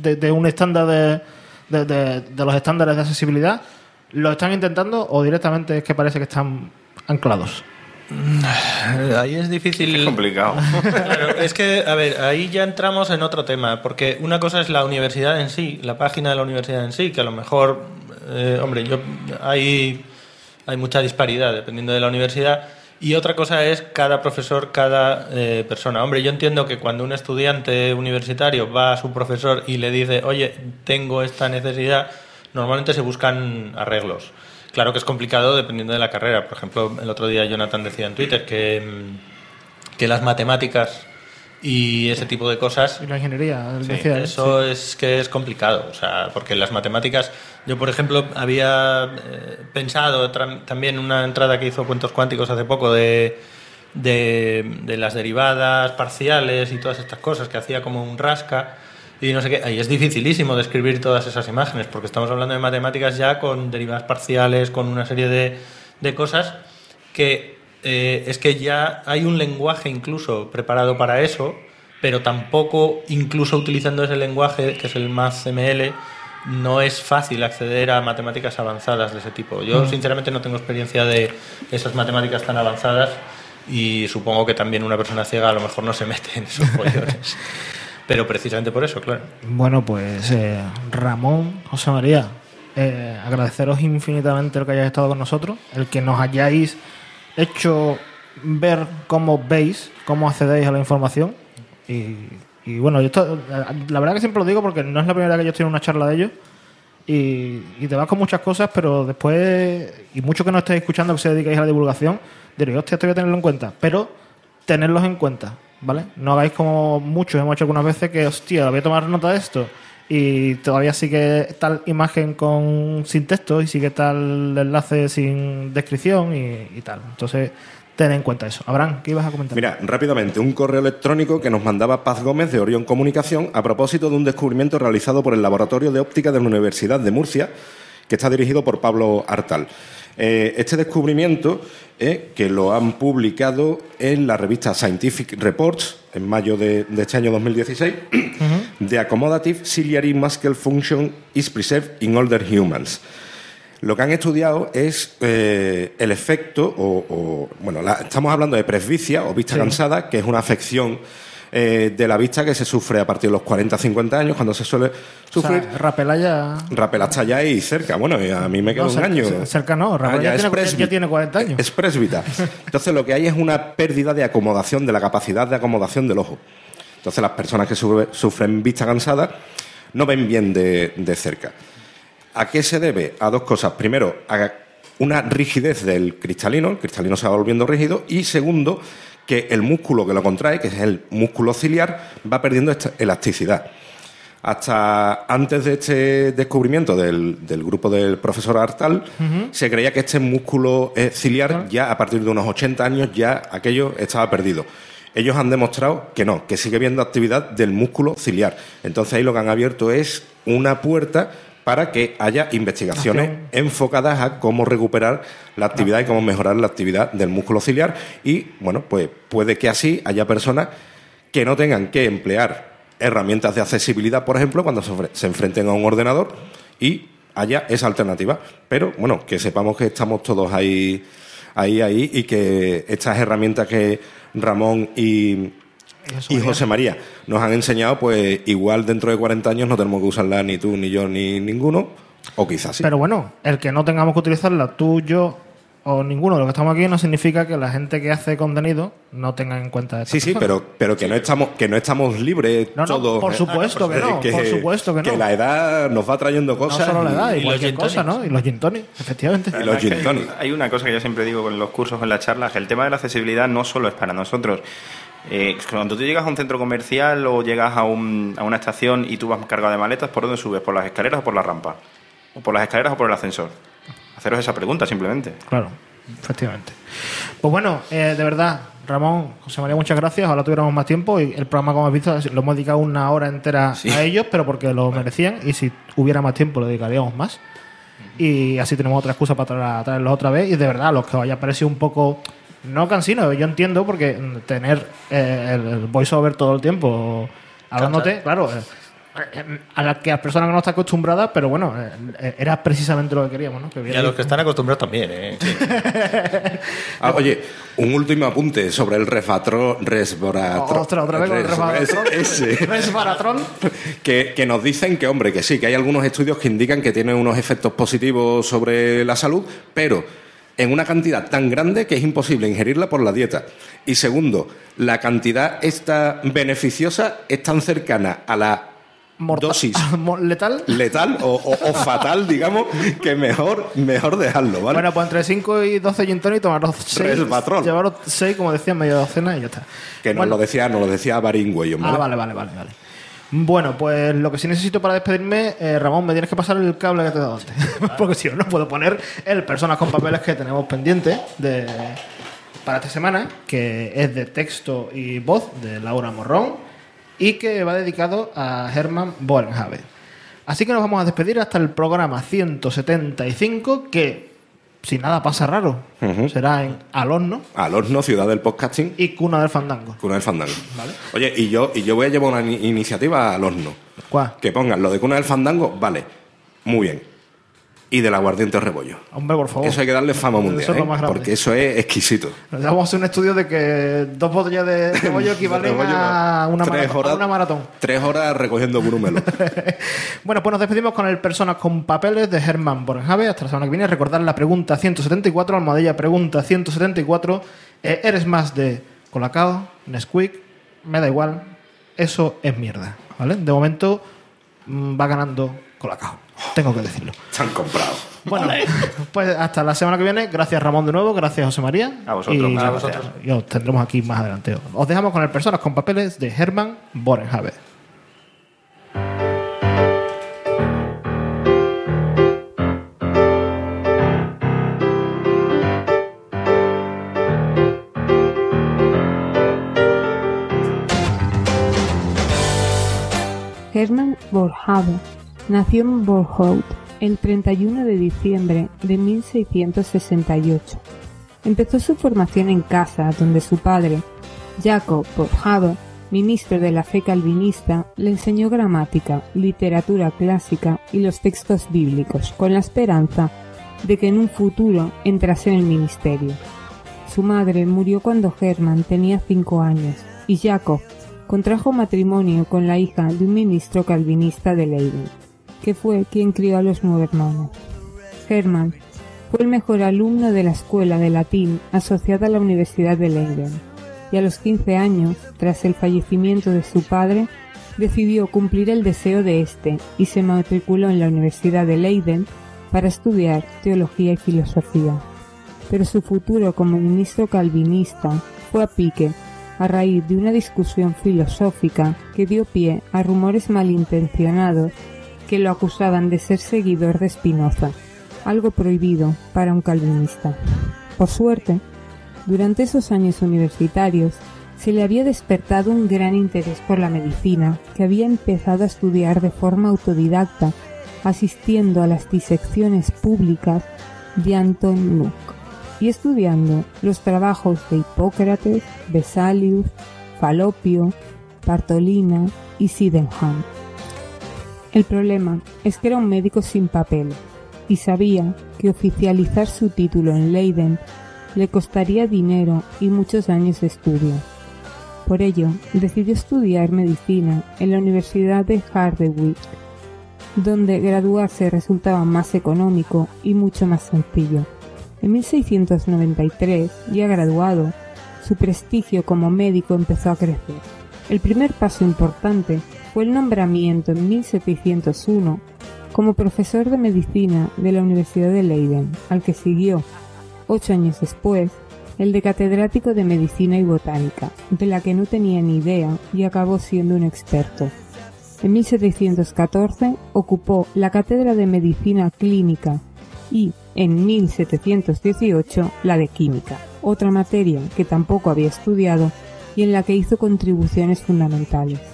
de- de un estándar de- de los estándares de accesibilidad. ¿Lo están intentando o directamente es que parece que están anclados? Ahí es difícil. Es complicado. Claro, es que, a ver, ahí ya entramos en otro tema, porque una cosa es la universidad en sí, la página de la universidad en sí, que a lo mejor, eh, hombre, yo hay, hay mucha disparidad dependiendo de la universidad, y otra cosa es cada profesor, cada eh, persona. Hombre, yo entiendo que cuando un estudiante universitario va a su profesor y le dice, oye, tengo esta necesidad, normalmente se buscan arreglos. Claro que es complicado dependiendo de la carrera. Por ejemplo, el otro día Jonathan decía en Twitter que, mm, que las matemáticas y ese tipo de cosas Y la ingeniería, Sí, decía, ¿eh? eso Sí. es que es complicado, o sea, porque las matemáticas, yo por ejemplo había eh, pensado también una entrada que hizo Cuentos Cuánticos hace poco de, de, de las derivadas parciales y todas estas cosas, que hacía como un rasca y no sé qué, ahí es dificilísimo describir todas esas imágenes, porque estamos hablando de matemáticas ya con derivadas parciales, con una serie de, de cosas que eh, es que ya hay un lenguaje incluso preparado para eso, pero tampoco, incluso utilizando ese lenguaje, que es el más ML, no es fácil acceder a matemáticas avanzadas de ese tipo. Yo, Mm. sinceramente, no tengo experiencia de esas matemáticas tan avanzadas y supongo que también una persona ciega a lo mejor no se mete en esos follones. Pero precisamente por eso, claro. Bueno, pues eh, Ramón, José María, eh, agradeceros infinitamente el que hayáis estado con nosotros, el que nos hayáis hecho ver cómo veis, cómo accedéis a la información. Y, y bueno, esto, la verdad que siempre lo digo porque no es la primera vez que yo estoy en una charla de ellos. Y, y te vas con muchas cosas, pero después, y mucho que no estéis escuchando que se dediquéis a la divulgación, diréis, hostia, esto voy a tenerlo en cuenta. Pero tenerlos en cuenta. ¿Vale? No hagáis como muchos hemos hecho algunas veces que, hostia, voy a tomar nota de esto y todavía sigue tal imagen con sin texto y sigue tal enlace sin descripción y, y tal. Entonces, ten en cuenta eso. Abraham, ¿qué ibas a comentar? Mira, rápidamente, un correo electrónico que nos mandaba Paz Gómez de Orión Comunicación a propósito de un descubrimiento realizado por el Laboratorio de Óptica de la Universidad de Murcia, que está dirigido por Pablo Artal. Eh, este descubrimiento, eh, que lo han publicado en la revista Scientific Reports en mayo de, de este año 2016, The Accommodative Ciliary Muscle Function is Preserved in Older Humans. Lo que han estudiado es eh, el efecto, o, o- bueno, la- estamos hablando de presbicia o vista Sí. cansada, que es una afección eh, de la vista que se sufre a partir de los 40-50 años, cuando se suele sufrir. O sea, Rapelaya... Rapel hasta allá y cerca. Bueno, a mí me queda No, un cerca- año. cerca no, Rapel Ah, ya es tiene- ya tiene 40 años. Es presbita. Entonces lo que hay es una pérdida de acomodación, de la capacidad de acomodación del ojo. Entonces las personas que sufre- sufren vista cansada no ven bien de, de cerca. ¿A qué se debe? A dos cosas. Primero, a una rigidez del cristalino, el cristalino se va volviendo rígido, y segundo, que el músculo que lo contrae, que es el músculo ciliar, va perdiendo esta elasticidad. Hasta antes de este descubrimiento del, del grupo del profesor Artal, se creía que este músculo eh, ciliar ya a partir de unos 80 años ya aquello estaba perdido. Ellos han demostrado que no, que sigue habiendo actividad del músculo ciliar. Entonces ahí lo que han abierto es una puerta para que haya investigaciones Acción. enfocadas a cómo recuperar la actividad y cómo mejorar la actividad del músculo ciliar. Y bueno, pues puede que así haya personas que no tengan que emplear herramientas de accesibilidad, por ejemplo, cuando se enfrenten a un ordenador y haya esa alternativa. Pero bueno, que sepamos que estamos todos ahí, ahí, ahí y que estas herramientas que Ramón y, y José María nos han enseñado, pues igual dentro de 40 años no tenemos que usarla ni tú, ni yo, ni ninguno, o quizás sí. Pero bueno, el que no tengamos que utilizarla, tú, yo o ninguno de los que estamos aquí, no significa que la gente que hace contenido no tenga en cuenta esto. Sí, sí, pero, pero que no estamos que no estamos libres No, no, todos. por eh, supuesto que no, por supuesto que no. la edad nos va trayendo No cosas. solo la edad, y, y- cualquier cosa, ¿no? Y los gin efectivamente. Y los gin. Hay una cosa que yo siempre digo en los cursos, en las charlas, que el tema de la accesibilidad no solo es para nosotros. Eh, cuando tú llegas a un centro comercial o llegas a, un- a una estación y tú vas cargado de maletas, ¿por dónde subes? ¿Por las escaleras o por la rampa? ¿O por las escaleras o por el ascensor? Haceros esa pregunta simplemente. Claro, efectivamente. Pues bueno, eh, de verdad, Ramón, José María, muchas gracias. Ojalá tuviéramos más tiempo y el programa, como has visto, lo hemos dedicado una hora entera a ellos, pero porque lo merecían y si hubiera más tiempo lo dedicaríamos más. Y así tenemos otra excusa para traer- traerlos otra vez. Y de verdad, los que os haya parecido un poco. No cansino, yo entiendo porque tener eh, el, voiceover todo el tiempo hablándote, claro, eh, eh, a la que a personas que no está acostumbrada, pero bueno, eh, era precisamente lo que queríamos, ¿no? Que Y a los que están acostumbrados también, ¿eh? Ah, oye, un último apunte sobre el resvatro, resveratrol. Otra, otra vez con el. Resveratrol. que, que nos dicen que, hombre, que sí, que hay algunos estudios que indican que tiene unos efectos positivos sobre la salud, pero en una cantidad tan grande que es imposible ingerirla por la dieta. Y segundo, la cantidad esta beneficiosa es tan cercana a la dosis Mo- ¿Letal? letal o, o- o fatal, digamos, que mejor, mejor dejarlo, ¿vale? Bueno, pues entre 5 y 12 gin tonic, tomaros 6. Resveratrol. Llevaros 6, como decía, media docena y ya está. que nos Bueno. lo decía, nos lo decía Baringüello, Ah, vale, vale, vale, vale. Bueno, pues lo que sí necesito para despedirme, eh, Ramón, me tienes que pasar el cable que te he dado antes. Porque si no, no puedo poner el Personas con Papeles que tenemos pendiente para esta semana, que es de texto y voz de Laura Morrón y que va dedicado a Hermann Bolenhaven. Así que nos vamos a despedir hasta el programa 175, que si nada pasa raro, Ujú. será en Al Horno Al horno, ciudad del podcasting, y Cuna del Fandango. Cuna del Fandango. Oye, y yo, y yo voy a llevar una ni- iniciativa al horno. ¿Cuál? Que pongan lo de Cuna del Fandango, vale, muy bien. Y del aguardiente rebollo. Hombre, por favor. Eso hay que darle fama Eso mundial, es lo ¿eh? más porque eso es exquisito. Nos vamos a hacer un estudio de que dos botellas de cebollo equivalen rebollo, a, una maratón, a horas. una maratón. Tres horas recogiendo burumelo. Bueno, pues nos despedimos con el Personas con Papeles de Hermann Borenhave. Hasta la semana que viene. Recordar la pregunta 174, Almohadilla pregunta 174. eh, ¿Eres más de Colacao, Nesquik? Me da igual. Eso es mierda. ¿Vale? De momento mm, va ganando Colacao. Tengo que decirlo. Están comprados. Bueno, pues hasta la semana que viene. Gracias Ramón de nuevo, gracias José María. A vosotros, Y, muchas A vosotros. y os tendremos aquí más adelante. Os dejamos con el Personas con Papeles de Hermann Borenhaber. Hermann Boerhaave nació en Borhout el 31 de diciembre de 1668. Empezó su formación en casa, donde su padre, Jacob Boerhaave, ministro de la fe calvinista, le enseñó gramática, literatura clásica y los textos bíblicos, con la esperanza de que en un futuro entrase en el ministerio. Su madre murió cuando Hermann tenía cinco años y Jacob contrajo matrimonio con la hija de un ministro calvinista de Leiden, que fue quien crió a los nueve hermanos. Hermann fue el mejor alumno de la escuela de latín asociada a la Universidad de Leiden, y a los 15 años, tras el fallecimiento de su padre, decidió cumplir el deseo de éste y se matriculó en la Universidad de Leiden para estudiar teología y filosofía. Pero su futuro como ministro calvinista fue a pique a raíz de una discusión filosófica que dio pie a rumores malintencionados que lo acusaban de ser seguidor de Spinoza, algo prohibido para un calvinista. Por suerte, durante esos años universitarios se le había despertado un gran interés por la medicina, que había empezado a estudiar de forma autodidacta, asistiendo a las disecciones públicas de Anton Luke y estudiando los trabajos de Hipócrates, Vesalius, Falopio, Bartolina y Sydenham. El problema es que era un médico sin papel y sabía que oficializar su título en Leiden le costaría dinero y muchos años de estudio. Por ello, decidió estudiar medicina en la Universidad de Harderwijk, donde graduarse resultaba más económico y mucho más sencillo. En 1693, ya graduado, su prestigio como médico empezó a crecer. El primer paso importante fue el nombramiento en 1701 como profesor de medicina de la Universidad de Leiden, al que siguió, ocho años después, el de catedrático de medicina y botánica, de la que no tenía ni idea y acabó siendo un experto. En 1714 ocupó la cátedra de medicina clínica y en 1718 la de química, otra materia que tampoco había estudiado y en la que hizo contribuciones fundamentales.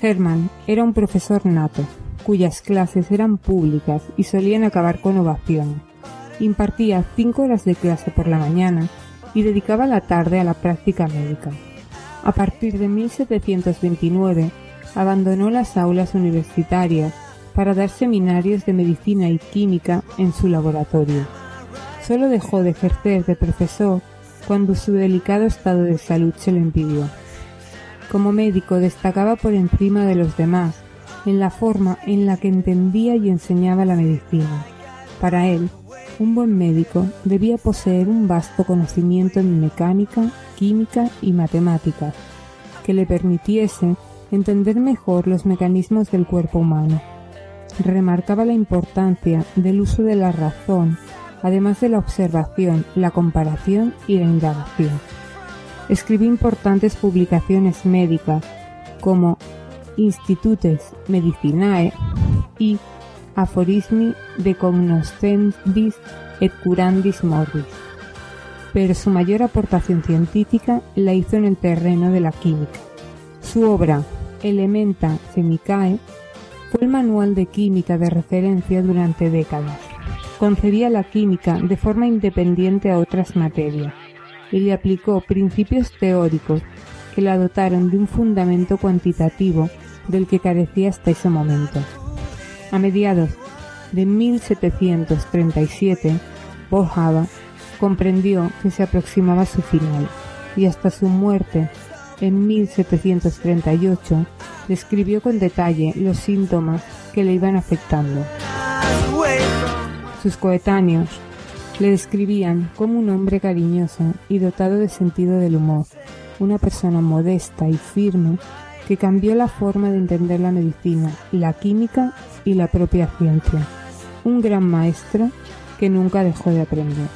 Hermann era un profesor nato, cuyas clases eran públicas y solían acabar con ovaciones. Impartía cinco horas de clase por la mañana y dedicaba la tarde a la práctica médica. A partir de 1729 abandonó las aulas universitarias para dar seminarios de medicina y química en su laboratorio. Solo dejó de ejercer de profesor cuando su delicado estado de salud se lo impidió. Como médico destacaba por encima de los demás en la forma en la que entendía y enseñaba la medicina. Para él, un buen médico debía poseer un vasto conocimiento en mecánica, química y matemáticas, que le permitiese entender mejor los mecanismos del cuerpo humano. Remarcaba la importancia del uso de la razón, además de la observación, la comparación y la indagación. Escribió importantes publicaciones médicas como Institutes Medicinae y Aphorismi de cognoscendis et curandis morbis. Pero su mayor aportación científica la hizo en el terreno de la química. Su obra Elementa Chemicae fue el manual de química de referencia durante décadas. Concebía la química de forma independiente a otras materias y le aplicó principios teóricos que la dotaron de un fundamento cuantitativo del que carecía hasta ese momento. A mediados de 1737, Boerhaave comprendió que se aproximaba su final y hasta su muerte en 1738 describió con detalle los síntomas que le iban afectando. Sus coetáneos le describían como un hombre cariñoso y dotado de sentido del humor, una persona modesta y firme que cambió la forma de entender la medicina, la química y la propia ciencia. Un gran maestro que nunca dejó de aprender.